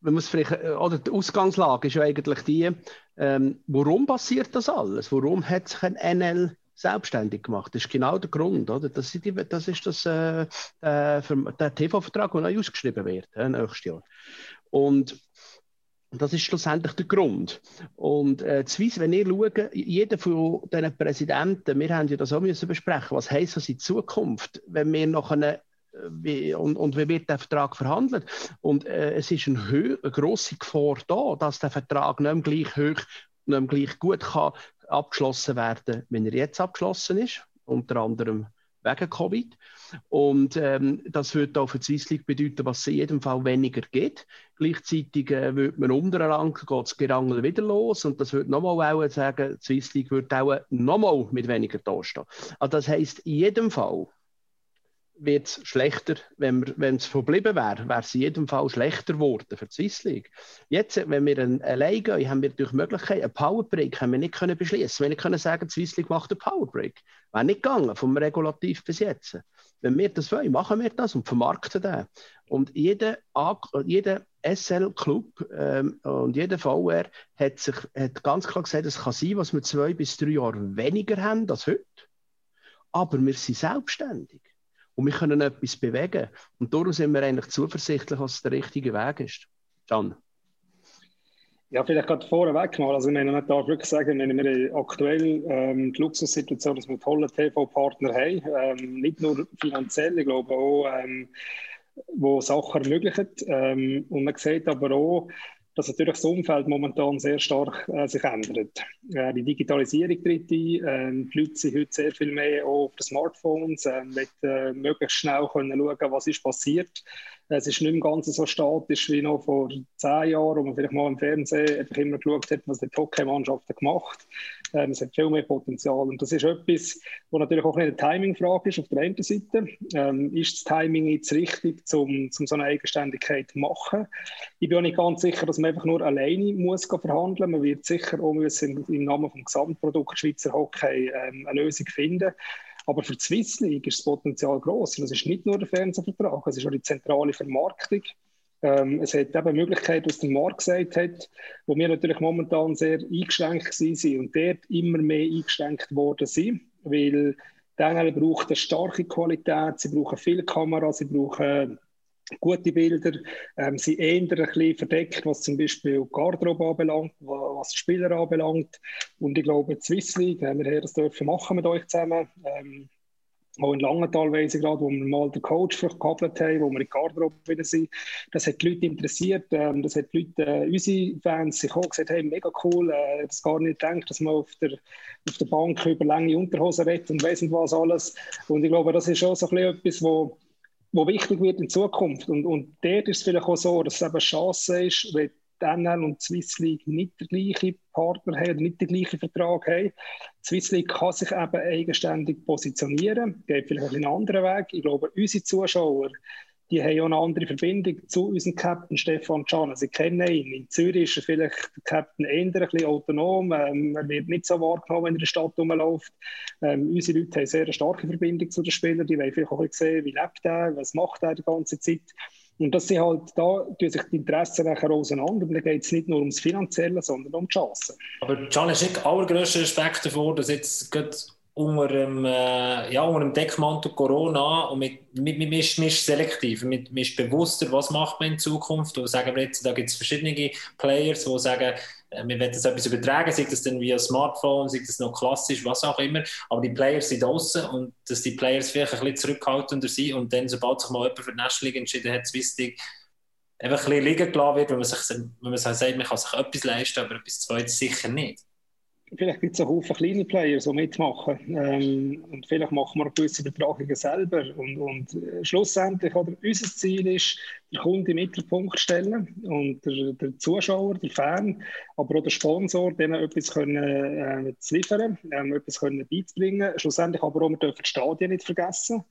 man muss vielleicht, äh, oder die Ausgangslage ist ja eigentlich die, ähm, warum passiert das alles? Warum hat sich ein NL selbstständig gemacht? Das ist genau der Grund, oder? Das ist, die, das, ist das, äh, der, der TV-Vertrag, der neu ausgeschrieben wird, äh, nächstes Jahr. Und und das ist schlussendlich der Grund. Und äh, Swiss, wenn ihr schaut, jeder von diesen Präsidenten, wir haben ja das auch müssen besprechen, was heisst das in Zukunft, wenn wir noch eine wie, und, und wie wird der Vertrag verhandelt? Und äh, es ist eine, eine grosse Gefahr da, dass der Vertrag nicht mehr gleich hoch, nicht mehr gleich gut kann abgeschlossen werden, wenn er jetzt abgeschlossen ist, unter anderem wegen Covid. Und ähm, das würde auch für die Swiss League bedeuten, was es in jedem Fall weniger geht. Gleichzeitig äh, würde man untereinander geht das Gerangel wieder los und das würde nochmal auch sagen, die Swiss League würde auch nochmal mit weniger dastehen. Also das heisst, in jedem Fall wird es schlechter, wenn es verblieben wäre, wäre es in jedem Fall schlechter geworden für die Swiss League. Jetzt, wenn wir ein, allein gehen, haben wir durch Möglichkeit, einen Powerbreak haben wir nicht können beschließen. Wir nicht können sagen, die Swiss League macht einen Powerbreak. Wäre nicht gegangen, vom Regulativ bis jetzt. Wenn wir das wollen, machen wir das und vermarkten den. Und jeder, jeder SL-Club ähm, und jeder VR hat, sich, hat ganz klar gesagt, es kann sein, was wir zwei bis drei Jahre weniger haben als heute. Aber wir sind selbstständig. Und wir können etwas bewegen. Und darum sind wir eigentlich zuversichtlich, dass es der richtige Weg ist. Can. Ja, vielleicht gerade vorweg mal. Also, ich meine, ich darf wirklich sagen, wenn wir aktuell ähm, die Luxussituation, dass wir tolle TV-Partner haben, ähm, nicht nur finanziell, ich glaube auch, ähm, wo Sachen ermöglichen. Ähm, und man sieht aber auch, dass natürlich das Umfeld momentan sehr stark äh, sich ändert. Äh, die Digitalisierung tritt ein, äh, die Leute sind heute sehr viel mehr auf den Smartphones, äh, mit, äh, möglichst schnell können schauen, was ist passiert. Es ist nicht im Ganzen so statisch wie noch vor zehn Jahren, wo man vielleicht mal im Fernsehen einfach immer geschaut hat, was die Hockey-Mannschaften gemacht ähm, Es hat viel mehr Potenzial. Und das ist etwas, wo natürlich auch eine Timing-Frage ist auf der einen Seite. Ähm, ist das Timing jetzt richtig, um zum so eine Eigenständigkeit zu machen? Ich bin auch nicht ganz sicher, dass man einfach nur alleine muss verhandeln muss. Man wird sicher auch müssen im Namen des Gesamtprodukts Schweizer Hockey ähm, eine Lösung finden aber für die Swiss League ist das Potenzial groß. Und es ist nicht nur der Fernsehvertrag, es ist auch die zentrale Vermarktung. Ähm, es hat eben Möglichkeiten, was der Markt gesagt hat, wo wir natürlich momentan sehr eingeschränkt sind und dort immer mehr eingeschränkt worden sind, weil die Engel brauchen eine starke Qualität, sie brauchen viele Kameras, sie brauchen gute Bilder, ähm, sind eher ein bisschen verdeckt, was zum Beispiel Garderobe anbelangt, was die Spieler anbelangt. Und ich glaube, die Swiss League, äh, wir das dürfen machen mit euch zusammen. Ähm, auch in Langenthal weiss ich gerade, wo wir mal den Coach gekabelt haben, wo wir in Garderobe wieder sind. Das hat die Leute interessiert. Ähm, das hat die Leute, äh, unsere Fans, sich auch gesagt, hey, mega cool. Äh, das gar nicht gedacht, dass man auf der, auf der Bank über lange Unterhosen redet und weiss nicht was alles. Und ich glaube, das ist auch so ein bisschen etwas, wo wo wichtig wird in Zukunft. Und, und dort ist es vielleicht auch so, dass es eben Chance ist, wenn die NL und Swiss League nicht den gleichen Partner haben, nicht den gleichen Vertrag haben. Die Swiss League kann sich eben eigenständig positionieren, geht vielleicht einen anderen Weg. Ich glaube, unsere Zuschauer die haben ja eine andere Verbindung zu unserem Captain Stefan Can. Sie kennen ihn. In Zürich ist er vielleicht der Captain eher ein bisschen autonom. Ähm, er wird nicht so wahrgenommen, wenn er in der Stadt rumläuft. Ähm, unsere Leute haben sehr eine starke Verbindung zu den Spielern. Die wollen vielleicht auch sehen, wie lebt er, was macht er die ganze Zeit. Und das sind halt, da tun sich die Interessen nachher auseinander. Da geht es nicht nur ums Finanzielle, sondern um die Chancen. Aber Can ist nicht allergrößter Respekt davor, dass jetzt unter dem, äh, ja, unter dem Deckmantel Corona und mit, mit, mit, mit, mit selektiv, mit, mit bewusster, was macht man in Zukunft. Und sagen wir jetzt, da gibt es verschiedene Players, die sagen, äh, wir wollen das etwas übertragen, sei das dann via Smartphone, sei das noch klassisch, was auch immer. Aber die Players sind draußen und dass die Players vielleicht ein bisschen zurückhaltender sind und dann, sobald sich mal jemand für die National entschieden hat, Swiss einfach ein bisschen liegen gelassen wird, wenn man, sich, wenn man sagt, man kann sich etwas leisten, aber etwas Zweites sicher nicht vielleicht gibt es einen Haufen kleine Player, die mitmachen. Ähm, und vielleicht machen wir gewisse Übertragungen selber. Und, und äh, schlussendlich, oder, unser Ziel ist, den Kunden im Mittelpunkt stellen und der, der, Zuschauer, der Fan, aber auch der Sponsor, denen etwas können, äh, zu liefern, ähm, etwas können beizubringen. Schlussendlich aber auch, wir dürfen die Stadien nicht vergessen.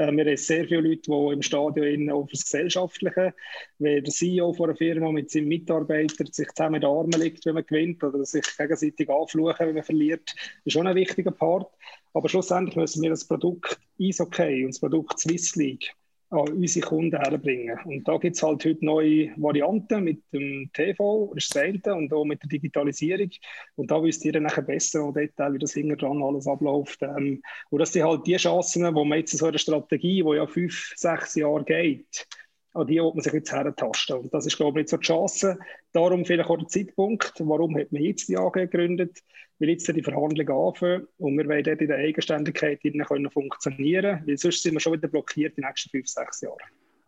Äh, wir haben sehr viele Leute, die im Stadion auf das Gesellschaftliche, wenn der CEO von einer Firma mit seinem Mitarbeiter sich zusammen in den Armen liegt, wenn man gewinnt, oder sich gegenseitig anfluchen, wenn man verliert, ist schon ein wichtiger Part. Aber schlussendlich müssen wir das Produkt Eishockey und das Produkt Swiss League an unsere Kunden herbringen. Und da gibt es halt heute neue Varianten mit dem TV, das ist das und auch mit der Digitalisierung. Und da wisst ihr dann nachher besser im Detail, wie das hinten dran alles abläuft. Ähm, und das sind halt die Chancen, wo man jetzt so eine Strategie, die ja fünf, sechs Jahre geht, an die wird man sich jetzt herentasten. Und das ist, glaube ich, nicht so die Chance. Darum vielleicht auch der Zeitpunkt, warum hat man jetzt die AG gegründet, weil jetzt die Verhandlungen anfangen und wir wollen dort in der Eigenständigkeit können funktionieren, weil sonst sind wir schon wieder blockiert die nächsten fünf, sechs Jahre.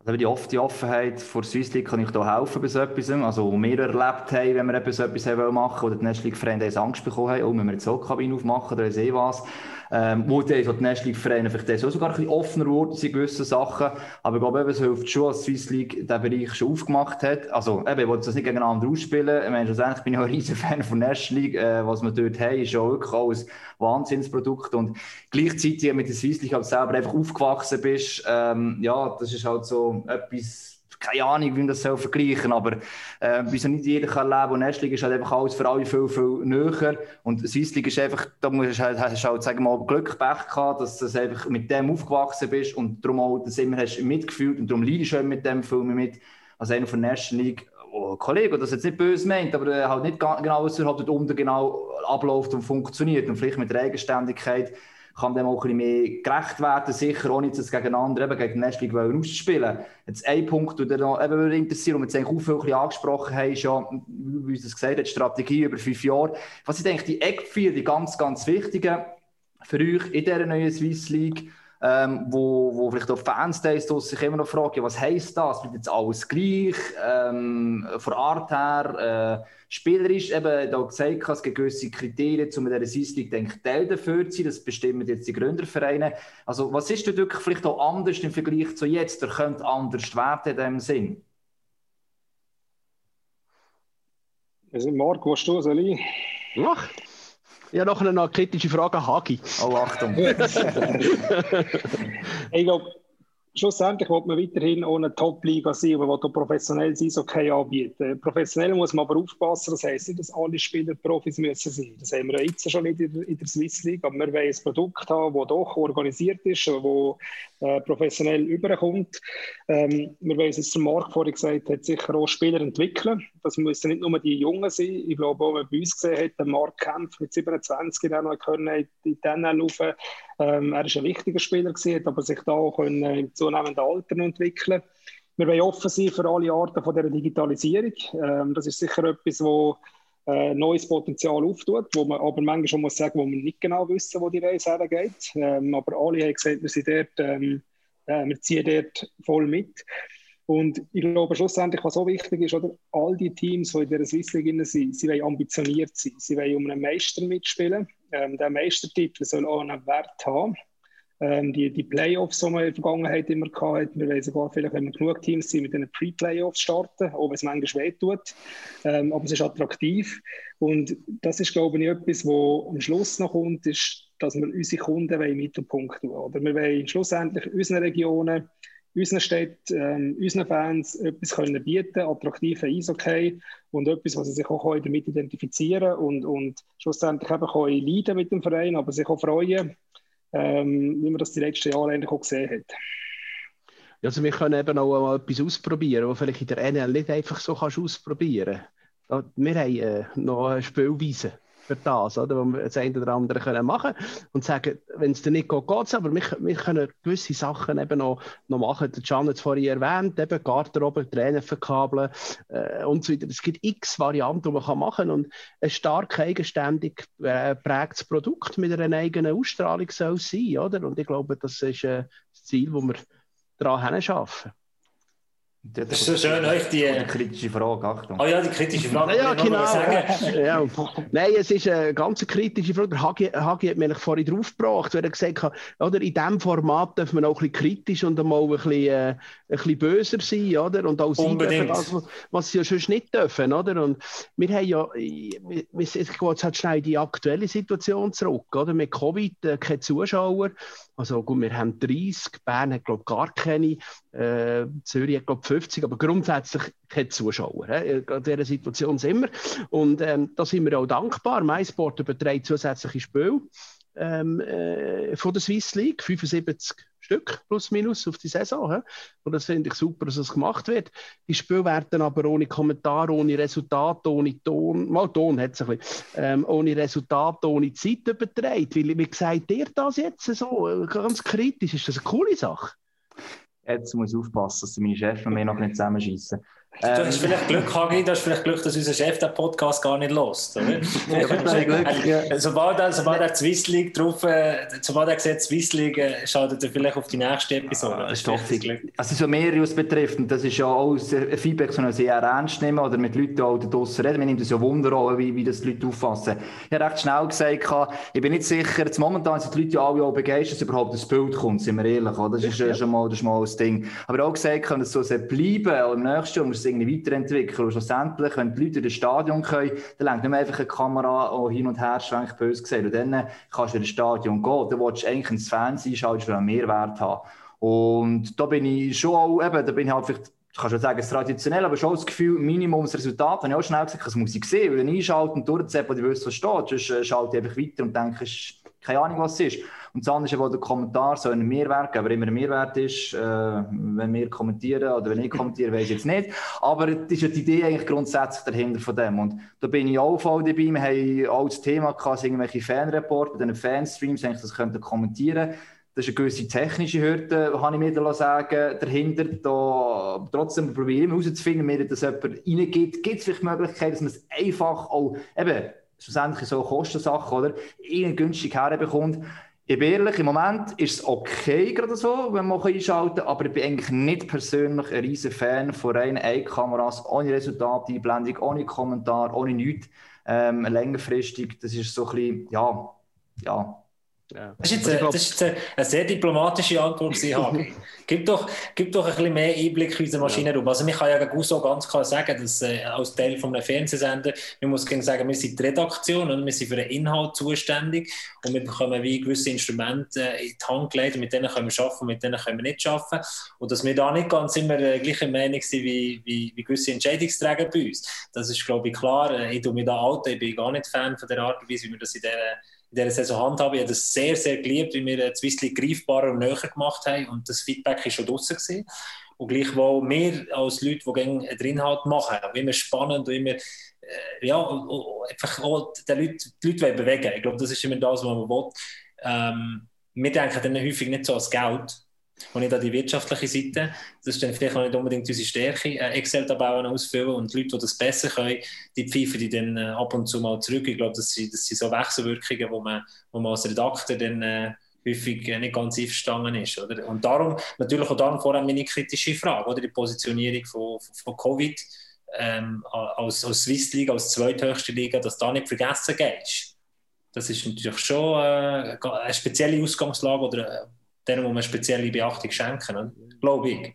Also die, oft, die Offenheit vor Swissleague kann ich da helfen bei so etwas. Also, wo wir erlebt haben, wenn wir etwas, etwas machen wollen, oder die National Angst bekommen haben, oh, müssen wir jetzt eine Kabine aufmachen oder eh was ähm, wo so die National League-Vereine vielleicht sogar ein bisschen offener wurden in gewissen Sachen. Aber ich glaube, es hilft schon, dass die Swiss League diesen Bereich schon aufgemacht hat. Also, eben, ich wollte das nicht gegeneinander ausspielen. Ich meine, schlussendlich bin ich auch ein riesen Fan von National League. Äh, was wir dort haben, ist schon wirklich auch ein Wahnsinnsprodukt. Und gleichzeitig, du mit der Swiss League halt selber einfach aufgewachsen bist, ähm, ja, das ist halt so etwas, keine Ahnung, wie man das vergleichen aber äh, wieso nicht jeder kann leben und Nestling ist halt einfach alles für alle viel, viel näher und Swissling ist einfach, da musst du halt, halt, sagen mal, Glück, Pech gehabt, dass du einfach mit dem aufgewachsen bist und darum auch das immer hast mitgefühlt und darum leidest du mit dem Film mit, als einer von National League, oh, Kollege, das jetzt nicht böse meint, aber äh, halt nicht genau, was er halt dort unten genau abläuft und funktioniert und vielleicht mit der Eigenständigkeit kann dem auch ein bisschen mehr gerecht werden, sicher, ohne jetzt gegeneinander eben gegen die Nestling auszuspielen. Jetzt ein Punkt, der noch eben interessiert, und wir jetzt auch viel angesprochen haben, ja, wie uns das gesagt hat, Strategie über fünf Jahre. Was sind eigentlich die Eckpfeiler, die ganz, ganz wichtigen für euch in dieser neuen Swiss League? Ähm, wo, wo vielleicht auch Fans sich immer noch fragen, was heisst das? Wird jetzt alles gleich? Ähm, von Art her, äh, spielerisch, eben, da gesagt, es gibt gewisse Kriterien, um in dieser Season denke Teil dafür zu sein. Das bestimmen jetzt die Gründervereine. Also, was ist denn wirklich vielleicht auch anders im Vergleich zu jetzt? Der könnte anders werden in dem Sinn? Also, Marc, was du, soll ich? Mach. Ich habe noch eine kritische Frage an Hagi. Oh, Achtung. ich glaube, schlussendlich will man weiterhin ohne Top-Liga sein, aber will professionell sein, okay anbieten. Professionell muss man aber aufpassen, das heisst nicht, dass alle Spieler Profis müssen sein. Das haben wir jetzt schon nicht in der, Swiss League, aber wir wollen ein Produkt haben, das doch organisiert ist, das äh, professionell überkommt. Ähm, wir wollen, es der Marc vorhin gesagt hat, sicher auch Spieler entwickeln. Das müssen nicht nur die Jungen sein. Ich glaube, auch wenn man bei uns gesehen hat, der Marc Kempf mit 27 in noch können in die NL laufen. Ähm, er ist ein wichtiger Spieler gewesen, aber sich da auch können im zunehmenden Alter entwickeln wir wollen offen sein für alle Arten von der Digitalisierung. Ähm, das ist sicher etwas, wo äh, neues Potenzial auftut, wo man aber manchmal muss sagen, wo wir nicht genau wissen, wo die Reise hergeht. Ähm, aber alle haben gesagt, wir sind dort, ähm, äh, wir ziehen dort voll mit. Und ich glaube schlussendlich, was so wichtig ist, oder all die Teams, die in dieser Swiss League sind, sie wollen ambitioniert sein. Sie wollen um einen Meister mitspielen. Ähm, der Meistertitel soll auch einen Wert haben. Ähm, die, die Playoffs, die man in der Vergangenheit immer hatten, wir wollen sogar vielleicht, wenn wir genug Teams sind, mit den Pre-Playoffs starten, auch wenn es manchmal weh tut. Ähm, aber es ist attraktiv. Und das ist, glaube ich, etwas, was am Schluss noch kommt, ist, dass wir unsere Kunden im Mittelpunkt tun. Oder wir wollen schlussendlich unseren Regionen unseren Städten, ähm, unseren Fans etwas können bieten, attraktive Eishockey und etwas, was sie sich auch damit identifizieren und, und schlussendlich eben können leiden mit dem Verein, aber sich auch freuen, ähm, wie man das die letzten Jahre eigentlich auch gesehen hat. Also wir können eben auch mal etwas ausprobieren, was vielleicht in der NL nicht einfach so kannst ausprobieren kannst. Wir haben äh, noch eine Spielweise für das, oder? wo wir das eine oder andere können machen und sagen, wenn es dir nicht geht, geht es, aber wir, wir können gewisse Sachen eben noch, noch machen. Der Can hat es vorhin erwähnt, eben Garderobe, Tränen verkabeln äh, und so weiter. Es gibt x Varianten, die man kann machen kann und ein stark eigenständig äh, prägtes Produkt mit einer eigenen Ausstrahlung soll sein, oder? Und ich glaube, das ist äh, das Ziel, das wir daran arbeiten. Das ist so schön, euch die. Die kritische Frage, Achtung. Oh ja, die kritische Frage. Ja, genau. Ja. Nein, es ist eine ganz kritische Frage. Hagi, Hagi hat mich vorhin draufgebracht, weil er gesagt hat, oder, in diesem Format darf man auch ein bisschen kritisch und einmal ein bisschen, äh, ein bisschen böser sein, oder? Und auch sein dürfen, was, was sie ja sonst nicht dürfen, oder? Und wir haben ja, ich gehe jetzt halt schnell in die aktuelle Situation zurück, oder? Mit Covid, äh, keine Zuschauer. Also gut, wir haben 30, Bern hat glaube ich gar keine, äh, Zürich hat glaube ich 50, aber grundsätzlich keine Zuschauer. Äh, in dieser Situation sind wir. Und ähm, da sind wir auch dankbar. MySport überträgt zusätzliche Spiele ähm, äh, von der Swiss League, 75 Stück plus minus auf die Saison. He? Und das finde ich super, dass das gemacht wird. Die Spiele werden aber ohne Kommentar, ohne Resultat, ohne Ton, mal Ton hat es ein bisschen, ähm, ohne Resultat, ohne Zeit übertragen. Wie, wie sagt ihr das jetzt so? Ganz kritisch, ist das eine coole Sache? Jetzt muss ich aufpassen, dass meine Chefs mir noch nicht zusammenschießen. Du hast vielleicht Glück, Hagi, du hast vielleicht Glück, dass unser Chef den Podcast gar nicht lost, oder? ja, Glück, ja. Sobald er, sobald er Swiss League drauf, äh, sobald er sieht, Swiss League, äh, schaltet er vielleicht auf die nächste Episode. Ah, das ist doch Also so mehr was betrifft, und das ist ja auch ein Feedback, das wir sehr ernst nehmen oder mit Leuten auch draussen reden. Wir nehmen das ja Wunder an, wie, wie das die Leute auffassen. Ich habe recht schnell gesagt, ich bin nicht sicher, jetzt momentan sind die Leute ja alle auch begeistert, dass überhaupt das Bild kommt, sind wir ehrlich. Oder? Das ist ja. schon, mal, das ist mal das Ding. Aber auch gesagt, dass es so bleiben, im nächsten Jahr es irgendwie weiterentwickeln. Und schlussendlich, wenn die Leute in das Stadion können, dann lenkt nicht mehr einfach eine Kamera hin und her schwenkt, böse gesehen. Und dann kannst du in das Stadion gehen. Dann willst du eigentlich ins Fernsehen schalten, du einen Mehrwert haben. Und da bin ich schon auch, eben, da bin ich halt vielleicht ich kann schon sagen, es traditionell, aber schon das Gefühl, Minimumsresultat, habe ich auch schnell gesagt, das muss ich sehen, weil ich einschalte und durchziehe, wo ich weiß, was steht, sonst äh, schalte ich einfach weiter und denke, keine Ahnung, was es ist. Und das andere ist, der Kommentar so ein Mehrwert, aber immer ein Mehrwert ist, äh, wenn wir kommentieren oder wenn ich kommentiere, weiß ich jetzt nicht. Aber das ist ja die Idee eigentlich grundsätzlich dahinter von dem. Und da bin ich auch voll dabei. Wir haben auch das Thema gehabt, irgendwelche Fanreporte, bei Fanstreams, eigentlich das könnten kommentieren. Das ist eine gewisse technische Hürde, habe ich mir da sagen, dahinter. Da, trotzdem probiere ich herauszufinden, mir das jemand reingibt. Gibt es vielleicht Möglichkeiten, dass man es einfach auch, eben, schlussendlich so Kostensache, oder, irgendwie günstig herbekommt. Ich bin ehrlich, im Moment ist es okay, gerade so, wenn man einschalten kann, aber ich bin eigentlich nicht persönlich ein riesen Fan von reinen Einkameras, ohne Resultateinblendung, ohne Kommentar, ohne nichts. Ähm, längerfristig, das ist so ein bisschen, ja, ja, ja. Das, ist jetzt, das ist eine sehr diplomatische Antwort, Hagi. gib, doch, gib doch ein bisschen mehr Einblick in unseren Maschinenraum. Also, man kann ja Gusso ganz klar sagen, dass äh, als Teil von einem Fernsehsender, man muss sagen, wir sind die Redaktion und wir sind für den Inhalt zuständig und wir bekommen wie gewisse Instrumente äh, in die Hand gelegt mit denen können wir arbeiten und mit denen können wir nicht arbeiten. Und dass wir da nicht ganz immer äh, gleiche Meinung sind wie, wie, wie gewisse Entscheidungsträger bei uns, das ist, glaube ich, klar. Äh, ich tue mich da alt, ich bin gar nicht Fan von der Art und Weise, wie wir das in dieser in dieser Saison handhaben. Ich habe das sehr, sehr geliebt, wie wir Swiss League greifbarer und näher gemacht haben und das Feedback war schon draußen. Gewesen. Und gleichwohl wir als Leute, die gerne den Inhalt machen, immer spannend und immer äh, ja, einfach auch die Leute, die Leute bewegen Ich glaube, das ist immer das, was man will. Ähm, wir denken dann häufig nicht so als Geld, und nicht an die wirtschaftliche Seite. Das ist dann vielleicht auch nicht unbedingt unsere Stärke, äh, Excel-Tabellen ausfüllen und die Leute, die das besser können, die pfeifen die dann äh, ab und zu mal zurück. Ich glaube, das sind, das sind so Wechselwirkungen, wo man, wo man als Redakteur dann äh, häufig äh, nicht ganz einverstanden ist. Oder? Und darum, natürlich auch darum vorher meine kritische Frage, oder die Positionierung von, von Covid ähm, als, als Swiss League, als zweithöchste Liga, dass da nicht vergessen geht. Das ist natürlich schon äh, eine spezielle Ausgangslage oder denen muss man spezielle Beachtung schenken, glaube ich.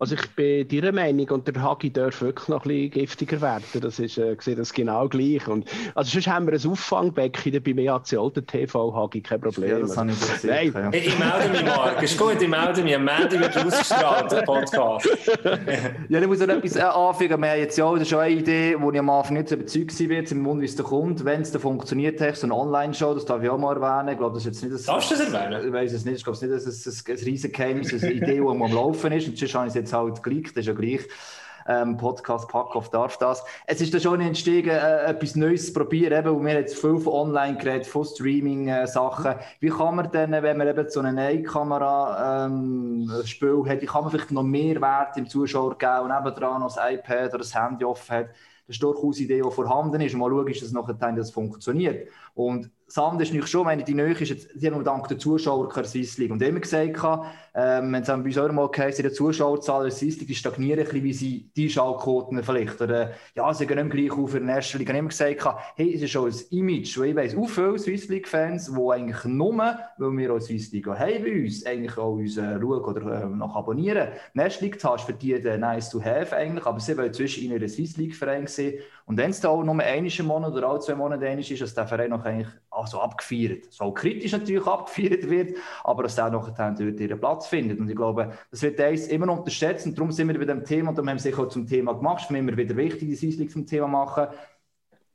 Also ich bin deiner Meinung und der Hagi darf wirklich noch ein bisschen giftiger werden. Das ist äh, das genau gleich. Und, also sonst haben wir ein Auffangbecken bei mir als alten TV, Hagi, kein Problem. Ja, das habe ich gesehen. Nein. Ja. Ich, ich melde mich, Marc. Ist gut, ich melde mich. Am Montag wird ausgestrahlt, der Podcast. ja, ich muss noch etwas äh, anfügen. Wir haben jetzt ja schon eine Idee, wo ich am Anfang nicht so überzeugt war, im Mund, wie es da kommt. Wenn es da funktioniert, so eine Online-Show, das darf ich auch mal erwähnen. Ich glaube, das ist jetzt nicht... Darfst du das erwähnen? Ich weiß es nicht. Ich glaube nicht, dass es ein, ein, ein riesen Geheimnis ist, eine Idee, die am Laufen ist. Und sonst habe ich es jetzt halt gleich, das ist ja gleich. Ähm, Podcast Packoff darf das. Es ist da schon entstanden, äh, etwas Neues zu probieren. Eben, und wir haben jetzt viel von online geredet, von Streaming-Sachen. Äh, wie kann man denn, wenn man eben so eine Neue-Kamera-Spiel ähm, hat, wie kann man vielleicht noch mehr Wert dem Zuschauer geben und nebendran noch das iPad oder das Handy offen hat? Das ist durchaus eine Idee, die vorhanden ist. Und mal schauen, dass das nachher das funktioniert. Und das andere ist nicht schon, meine, die Nähe ist jetzt, die haben dank der Zuschauer keine Swiss League. Und immer gesagt, ähm, wenn es bei uns auch mal geheißen, die Zuschauerzahlen der League, die stagnieren ein bisschen, wie die Schallquoten vielleicht. Oder, ja, sie gehen nicht gleich auf in der ersten Liga. Ich habe gesagt, hey, es ist schon ein Image, wo ich weiss, auch viele Swiss League-Fans, die eigentlich nur, weil wir auch Swiss League haben bei uns, eigentlich auch uns äh, schauen oder äh, noch abonnieren. Erste Liga hast für die äh, nice to have eigentlich, aber sie wollen zwischen ihnen ein Swiss League-Verein sehen. Und wenn es da auch nur einen Monat oder alle zwei Monate ist, dass der Verein noch eigentlich also abgefeiert. So kritisch natürlich abgefeiert wird, aber dass auch noch dort ihren Platz findet. Und ich glaube, das wird eins immer unterschätzt und darum sind wir bei dem Thema und darum haben wir sich auch zum Thema gemacht. Es ist immer wieder wichtig, die Seislik zum Thema machen.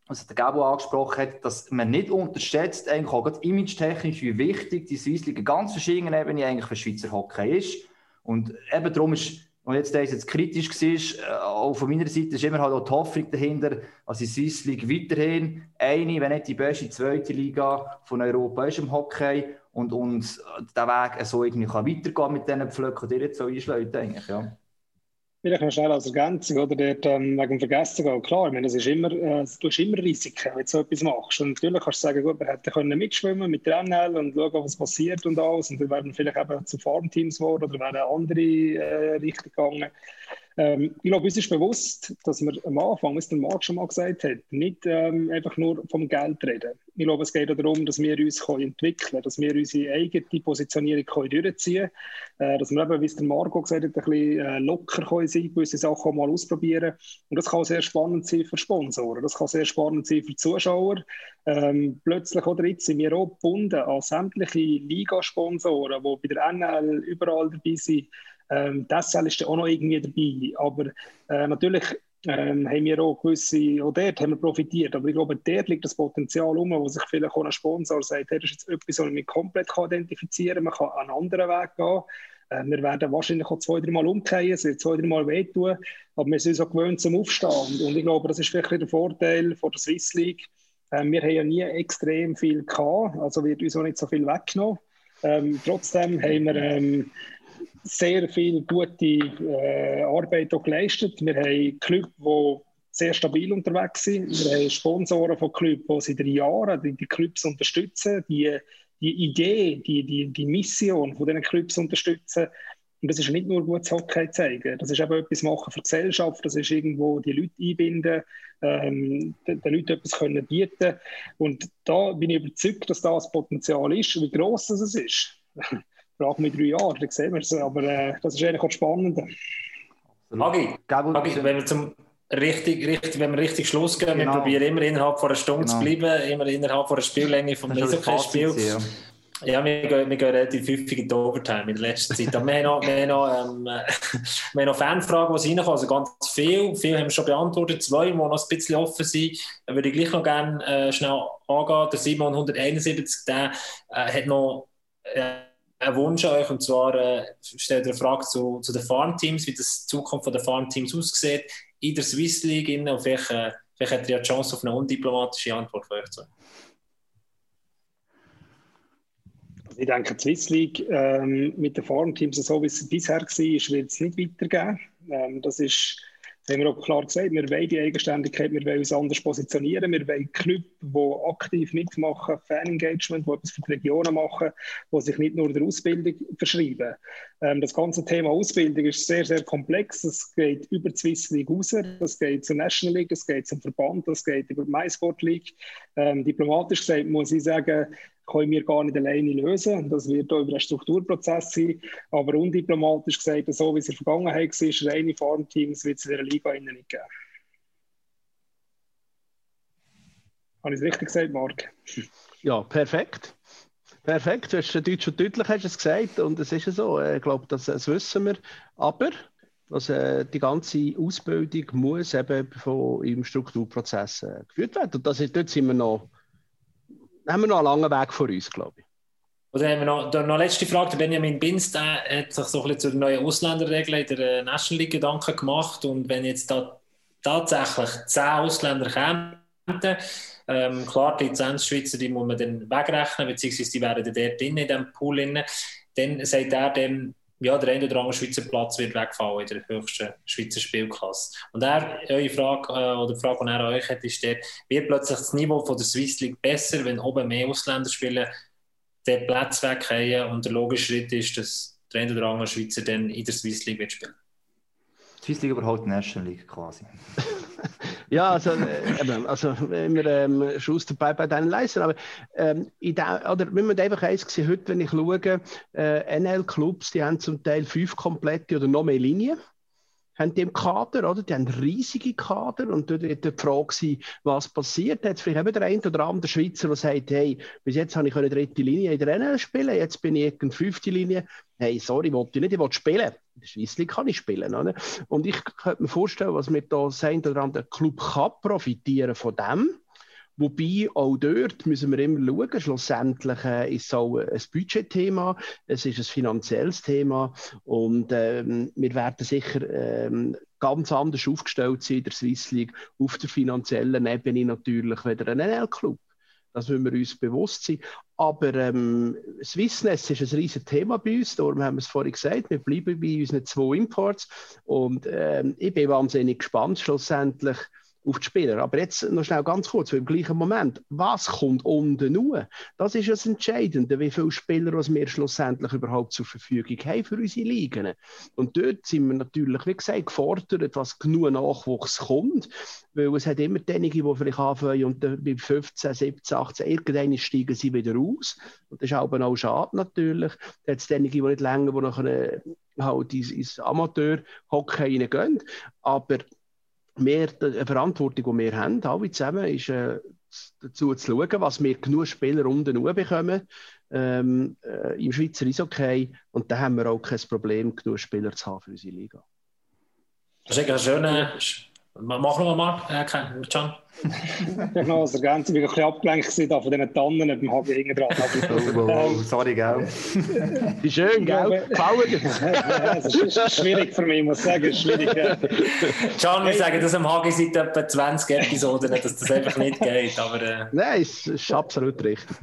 Was der Gabo angesprochen hat, dass man nicht unterschätzt, eigentlich auch image-technisch, wie wichtig die Swissliga ganz verschiedenen Ebene eigentlich für Schweizer Hockey ist. Und eben darum ist und jetzt, der jetzt kritisch war, äh, auch von meiner Seite ist immer halt auch die Hoffnung dahinter, dass die Swiss League weiterhin eine, wenn nicht die beste zweite Liga von Europa ist im Hockey und uns der Weg so irgendwie kann weitergehen mit diesen Pflöcken, die jetzt so einschlägt, eigentlich, ja. Vielleicht noch schnell als Ergänzung, oder? Dort, ähm, wegen dem Vergessen gehen. Klar, ich meine, das ist immer, äh, du hast immer Risiken, wenn du so etwas machst. Und natürlich kannst du sagen, gut, wir hätten können mitschwimmen mit der NL und schauen, was passiert und alles. Und dann wären vielleicht eben zu Farmteams geworden oder wären andere äh, Richtung gegangen. Ähm, ich glaube, uns ist bewusst, dass wir am Anfang, wie der Marc schon mal gesagt hat, nicht ähm, einfach nur vom Geld reden. Ich glaube, es geht darum, dass wir uns können entwickeln können, dass wir unsere eigene Positionierung können durchziehen können, äh, dass wir eben, wie es der Marco gesagt hat, ein bisschen äh, locker können sein gewisse Sachen mal ausprobieren. Und das kann sehr spannend sein für Sponsoren, das kann sehr spannend sein für Zuschauer. Ähm, plötzlich oder jetzt sind wir auch gebunden an sämtliche Ligasponsoren, die bei der NL überall dabei sind. Ähm, das SL ist auch noch irgendwie dabei. Aber äh, natürlich ähm, haben wir auch gewisse, auch dort haben wir profitiert. Aber ich glaube, dort liegt das Potenzial um, wo sich vielleicht auch ein Sponsor sagt, hey, das ist jetzt etwas, was ich mich komplett identifizieren kann. Man kann einen anderen Weg gehen. Äh, wir werden wahrscheinlich auch zwei, drei Mal umkehren, es wird zwei, drei Mal wehtun, aber wir sind so gewöhnt zum Aufstehen. Und ich glaube, das ist vielleicht der Vorteil von der Swiss League. Äh, wir haben ja nie extrem viel gehabt, also wird uns auch nicht so viel weggenommen. Ähm, trotzdem haben wir ähm, sehr viel gute äh, Arbeit geleistet. Wir haben Clubs, die sehr stabil unterwegs sind. Wir haben Sponsoren von Clubs, die seit Jahren die, die Clubs unterstützen, die, die Idee, die, die, die Mission von diesen Clubs unterstützen. Und das ist nicht nur gutes Hockey zeigen, das ist eben etwas machen für die Gesellschaft, das ist irgendwo die Leute einbinden, ähm, den, den Leuten etwas können bieten. Und da bin ich überzeugt, dass das Potenzial ist, wie gross das ist. frage mich drei Jahre, dann sehen wir es. Aber äh, das ist eigentlich auch spannend. Agi, Agi, wenn wir zum richtig, richtig, wenn wir richtig Schluss gehen, genau. wir probieren immer innerhalb von einer Stunde genau. zu bleiben, immer innerhalb von einer Spiellänge vom Eishockey-Spiel. Ja, wir gehen, wir gehen relativ häufig in die Overtime in der letzten Zeit. Aber wir haben noch, wir haben noch, ähm, wir haben noch Fanfragen, die reinkommen, also ganz viel. Viele haben wir schon beantwortet, zwei, die noch ein bisschen offen sind. Da würde ich gleich noch gerne äh, schnell angehen. Der Simon 171, der äh, hat noch... Äh, einen Wunsch an euch, und zwar äh, stellt eine Frage zu, zu den Farmteams, wie das die Zukunft der Farmteams aussieht in der Swiss League. Und vielleicht, äh, vielleicht habt ihr ja die Chance auf eine undiplomatische Antwort von euch zu. Ich denke, die Swiss League ähm, mit den Farmteams, so wie es bisher war, wird es nicht weitergeben. Ähm, das ist haben wir auch klar gesagt, wir wollen die Eigenständigkeit, wir wollen uns anders positionieren, wir wollen Clubs, die aktiv mitmachen, Fan-Engagement, die etwas für die Regionen machen, die sich nicht nur der Ausbildung verschreiben. Ähm, das ganze Thema Ausbildung ist sehr, sehr komplex. Es geht über die Swiss League raus, es geht zur National League, es geht zum Verband, es geht über die MySport League. Ähm, diplomatisch gesagt muss ich sagen, können wir gar nicht alleine lösen. Das wird auch über einen Strukturprozess sein. Aber undiplomatisch gesagt, so wie es in der Vergangenheit war, reine Farmteams wird es in der Liga nicht geben. Habe ich es richtig gesagt, Marc? Ja, perfekt. Perfekt, du hast Deutsch und deutlich hast es gesagt und es ist ja so. Ich glaube, das, das wissen wir. Aber also, die ganze Ausbildung muss eben von, im Strukturprozess äh, geführt werden. Und das, dort sind wir noch haben wir noch einen langen Weg vor uns, glaube ich. Oder haben wir noch, da noch letzte Frage. Der Benjamin Binz der hat sich so ein bisschen zu den neuen Ausländerregeln in der äh, National League Gedanken gemacht. Und wenn jetzt da tatsächlich zehn Ausländer kämen, ähm, klar, die Lizenzschweizer, die muss man dann wegrechnen, beziehungsweise die wären dann dort in diesem Pool drin. Dann sagt er dann, ja, der eine oder andere Schweizer Platz wird wegfallen in der höchsten Schweizer Spielklasse. Und er, eure Frage, äh, oder die Frage, die er an euch hat, ist der, wird plötzlich das Niveau von der Swiss League besser, wenn oben mehr Ausländer spielen, den Platz wegfallen und der logische Schritt ist, dass der eine oder andere Schweizer dann in der Swiss League wird spielen? Swiss League überholt National League quasi. ja, also, äh, also immer ähm, Schuss dabei bei deinen Leistern. Aber ähm, der, oder wir müssen einfach eins sehen, heute, wenn ich schaue, äh, NL-Clubs, die haben zum Teil fünf komplette oder noch mehr Linien haben die im Kader, oder? Die haben riesige Kader und dort wird die Frage sein, was passiert. Jetzt vielleicht eben der eine oder andere Schweizer, der sagt, hey, bis jetzt habe ich eine dritte Linie in der NL spielen, jetzt bin ich in fünfte Linie. Hey, sorry, ich wollte nicht, ich wollte spielen. In der Schweiz kann ich spielen. Oder? Und ich könnte mir vorstellen, was mit da sein oder andere Club kann profitieren von dem Wobei auch dort müssen wir immer schauen, schlussendlich äh, ist es auch ein Budgetthema, es ist ein finanzielles Thema. Und ähm, wir werden sicher ähm, ganz anders aufgestellt sein in der Swiss League, auf der finanziellen Ebene natürlich, wieder ein NL-Club. Das müssen wir uns bewusst sein. Aber ähm, Swissness ist ein riesiges Thema bei uns, darum haben wir es vorhin gesagt, wir bleiben bei unseren zwei Imports. Und ähm, ich bin wahnsinnig gespannt schlussendlich, auf die Spieler. Aber jetzt noch schnell ganz kurz, im gleichen Moment, was kommt unten nur? Das ist das Entscheidende, wie viele Spieler wir schlussendlich überhaupt zur Verfügung haben für unsere Ligen. Und dort sind wir natürlich, wie gesagt, gefordert, was genug Nachwuchs kommt, weil es hat immer diejenigen, die vielleicht anfangen und bei 15, 17, 18, irgendwann steigen sie wieder aus. Und das ist aber auch schade natürlich. Dann hat es diejenigen, die nicht länger, die nachher halt ins, ins Amateur-Hockey reingehen. Aber mehr, die Verantwortung, die wir haben, alle zusammen, ist äh, dazu zu schauen, was wir genug Spieler unten bekommen ähm, äh, im Schweizer Eishockey. Und da haben wir auch kein Problem, genug Spieler zu haben für unsere Liga. Das ist ein schöner Machen wir mal, äh, Can. genau, als Ergänzung, ich war ein bisschen abgelenkt da von diesen Tannen beim HB hinten dran. oh, oh, oh, sorry, gell? Wie schön, gell? Gefallen Es ist schwierig für mich, muss ich sagen. Es ist schwierig. Ja. Can, wir sagen das am HG seit etwa 20 Episoden, dass das einfach nicht geht. Aber, äh... Nein, es ist absolut richtig.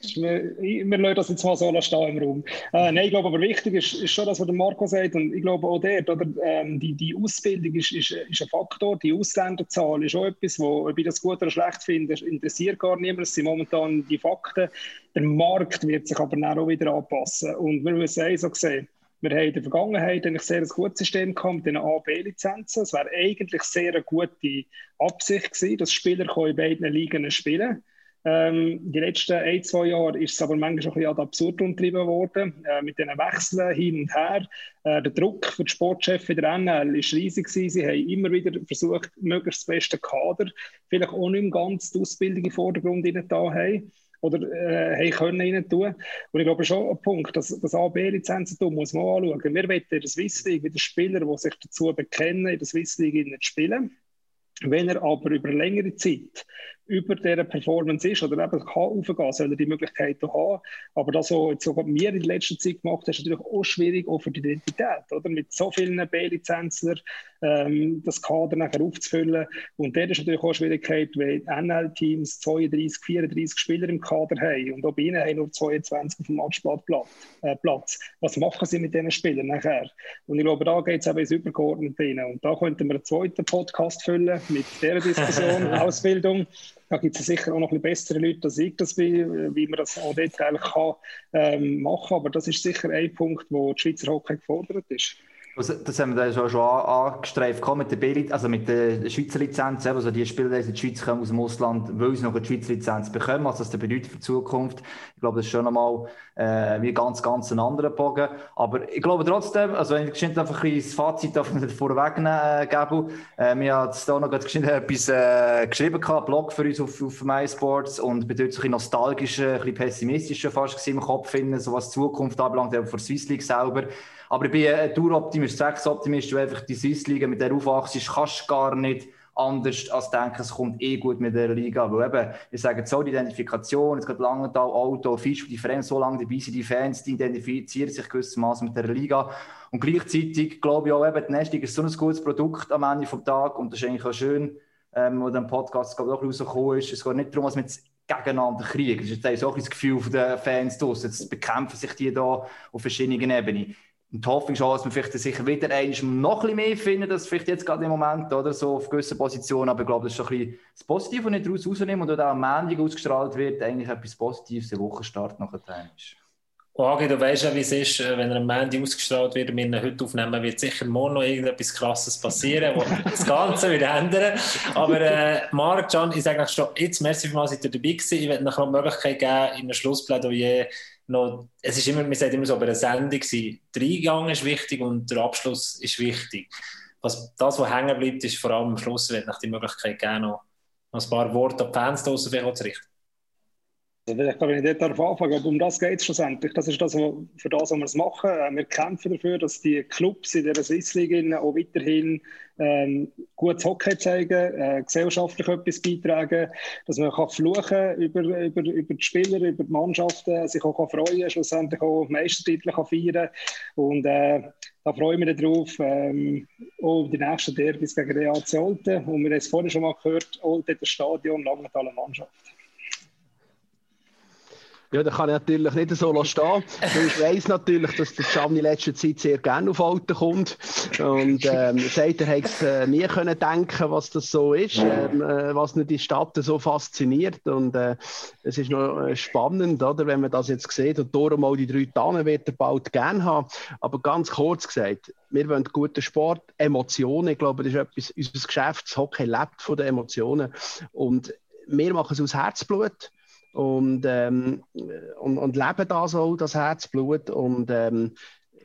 Wir, lassen das jetzt mal so stehen im Raum. Äh, nein, ich glaube aber wichtig ist, ist schon das, was der Marco sagt. Und ich glaube auch dort, oder, ähm, die, die Ausbildung ist, ist, ist ein Faktor. Die Ausländerzahl ist auch etwas, wo, ob ich das gut oder schlecht finde, interessiert gar niemand. Das sind momentan die Fakten. Der Markt wird sich aber auch wieder anpassen. Und wir müssen eins so sehen. Wir haben in der Vergangenheit eigentlich sehr ein gutes System gehabt mit den A- B-Lizenzen. Es wäre eigentlich sehr eine gute Absicht gewesen, dass Spieler in beiden Ligen spielen können. Ähm, die letzten ein, zwei Jahre ist es aber manchmal schon ein bisschen ad absurd umtrieben worden, äh, mit diesen Wechseln hin und her. Äh, der Druck für die Sportchefs in der NL ist riesig gewesen. Sie haben immer wieder versucht, möglichst das beste Kader, vielleicht auch nicht ganz die Ausbildung im Vordergrund da haben oder äh, können rein tun. Und ich glaube schon ein Punkt, dass das AB-Lizenzen muss man auch anschauen. Wir wollen in der Swiss League wieder Spieler, die sich dazu bekennen, in der Swiss League zu spielen. Wenn er aber über längere Zeit über dieser Performance ist oder eben kann aufgehen, soll er die Möglichkeit haben. Aber das, was jetzt sogar mir in letzter Zeit gemacht hat, ist natürlich auch schwierig, auch für die Identität, oder? Mit so vielen B-Lizenzler ähm, das Kader nachher aufzufüllen. Und dort ist natürlich auch eine Schwierigkeit, weil NL-Teams 32, 34 Spieler im Kader haben und auch ihnen haben nur 22 auf dem Matchblatt äh, Platz. Was machen sie mit diesen Spielern nachher? Und ich glaube, da geht es eben ins Übergeordnete rein. Und da könnten wir einen zweiten Podcast füllen mit dieser Diskussion, Ausbildung. Da gibt es sicher auch noch ein bisschen bessere Leute als ich das bin, wie man das auch dort eigentlich kann, ähm, machen. Aber das ist sicher ein Punkt, wo die Schweizer Hockey gefordert ist. Also, das haben wir dann schon, angestreift mit der, B also mit der Schweizer Lizenz. Also die Spieler, die in die Schweiz kommen aus dem Ausland, wollen sie noch eine Schweizer Lizenz bekommen. Was das bedeutet für die Zukunft. Ich glaube, das ist schon nochmal äh, wie ganz, ganz ein anderer Bogen. Aber ich glaube trotzdem, also wenn ich einfach ein das Fazit vorwegnehmen, äh, Gabu. Äh, wir haben da noch etwas äh, geschrieben, gehabt, Blog für uns auf, auf MySports und so ein nostalgisch, ein bisschen pessimistischer fast im Kopf finden, so was die Zukunft anbelangt, auch für Swiss League selber. Aber ich bin ein Tour-Optimist, Sechs-Optimist, du einfach die Swiss-Liga mit der aufwachst, kannst du gar nicht anders als denken, es kommt eh gut mit der Liga. Weil eben, wir sagen so, die Identifikation, jetzt geht Langenthal, Auto, Fisch, die Fans so lange dabei sind, die Fans, die identifizieren sich gewissermaßen mit der Liga. Und gleichzeitig glaube ich auch, eben, die Nesting ist so ein gutes Produkt am Ende des Tages und das ist eigentlich auch schön, ähm, wo der Podcast glaube ich, auch rausgekommen ist. Es geht nicht darum, dass jetzt gegeneinander kriegen. Das ist jetzt auch das Gefühl der Fans draussen. Jetzt bekämpfen sich die da auf verschiedenen Ebenen. Und die Hoffnung auch, dass wir vielleicht sicher wieder noch ein bisschen mehr finden, das vielleicht jetzt gerade im Moment oder so auf gewissen Positionen. Aber ich glaube, das ist schon ein bisschen das Positive, was nicht daraus rausnehmen und auch am Montag ausgestrahlt wird, eigentlich etwas Positives, der Wochenstart nachher ist. Agi, du weißt ja, wie es ist, äh, wenn er am Montag ausgestrahlt wird und wir ihn heute aufnehmen, wird sicher morgen noch irgendetwas Krasses passieren, das das Ganze wieder ändern. Aber äh, Marc, Can, ich sage schon, jetzt merci vielmals, dass ihr dabei gewesen. Ich werde noch die Möglichkeit geben, in einem Schlussplädoyer noch, es ist immer, man sagt immer so, bei einer Sendung sein, der Eingang ist wichtig und der Abschluss ist wichtig. Was, das, was hängen bleibt, ist vor allem am Schluss, wird nach die Möglichkeit geben, noch, noch ein paar Worte an die Fans draussen zu richten. Also vielleicht kann ich dort anfangen, aber um das geht es schlussendlich. Das ist das, für das, was wir es machen. Äh, wir kämpfen dafür, dass die Clubs in der Swiss League auch weiterhin ähm, gutes Hockey zeigen, äh, gesellschaftlich etwas beitragen, dass man kann fluchen über, über, über die Spieler, über die Mannschaften, sich auch kann freuen schlussendlich auch Meistertitel kann feiern Und äh, da freue ich mich darauf, ähm, auch die nächsten Derbys gegen Real zu Olten. Und wir haben es vorhin schon mal gehört, Olten das Stadion, Langenthal Mannschaft. Ja, da kann ich natürlich nicht so stehen. Ich weiss natürlich, dass der Gianni in letzter Zeit sehr gerne auf Alten kommt. Und ähm, sagt, er hätte äh, nie können denken, was das so ist, ähm, äh, was nicht die Stadt so fasziniert. Und äh, es ist noch äh, spannend, oder, wenn man das jetzt sieht. Und darum auch die drei Tannen wird er bald gerne haben. Aber ganz kurz gesagt, wir wollen guten Sport, Emotionen. Ich glaube, das ist etwas, unser Geschäft, das Hockey lebt von den Emotionen. Und wir machen es aus Herzblut und, ähm, und, und leben das auch, das Herzblut. Und ähm,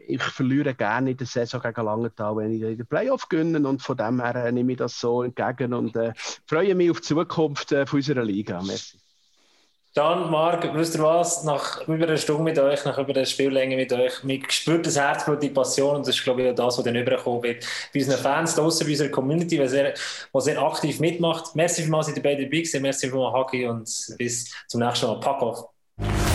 ich verliere gerne in der Saison gegen Langenthal, wenn ich in den Playoff gewinne. Und von dem her äh, nehme ich das so entgegen und äh, freue mich auf die Zukunft äh, unserer Liga. Merci. Dann, Marc, wisst ihr was? Nach über einer Stunde mit euch, nach über einer Spiellänge mit euch, man spürt das Herzblut, die Passion und das ist, glaube ich, auch das, was dann überkommen wird. Bei unseren Fans draußen, bei unserer Community, die sehr, sehr aktiv mitmacht. Merci vielmals, dass ihr beide dabei seid. Merci vielmals, Hagi und bis zum nächsten Mal. Pack auf.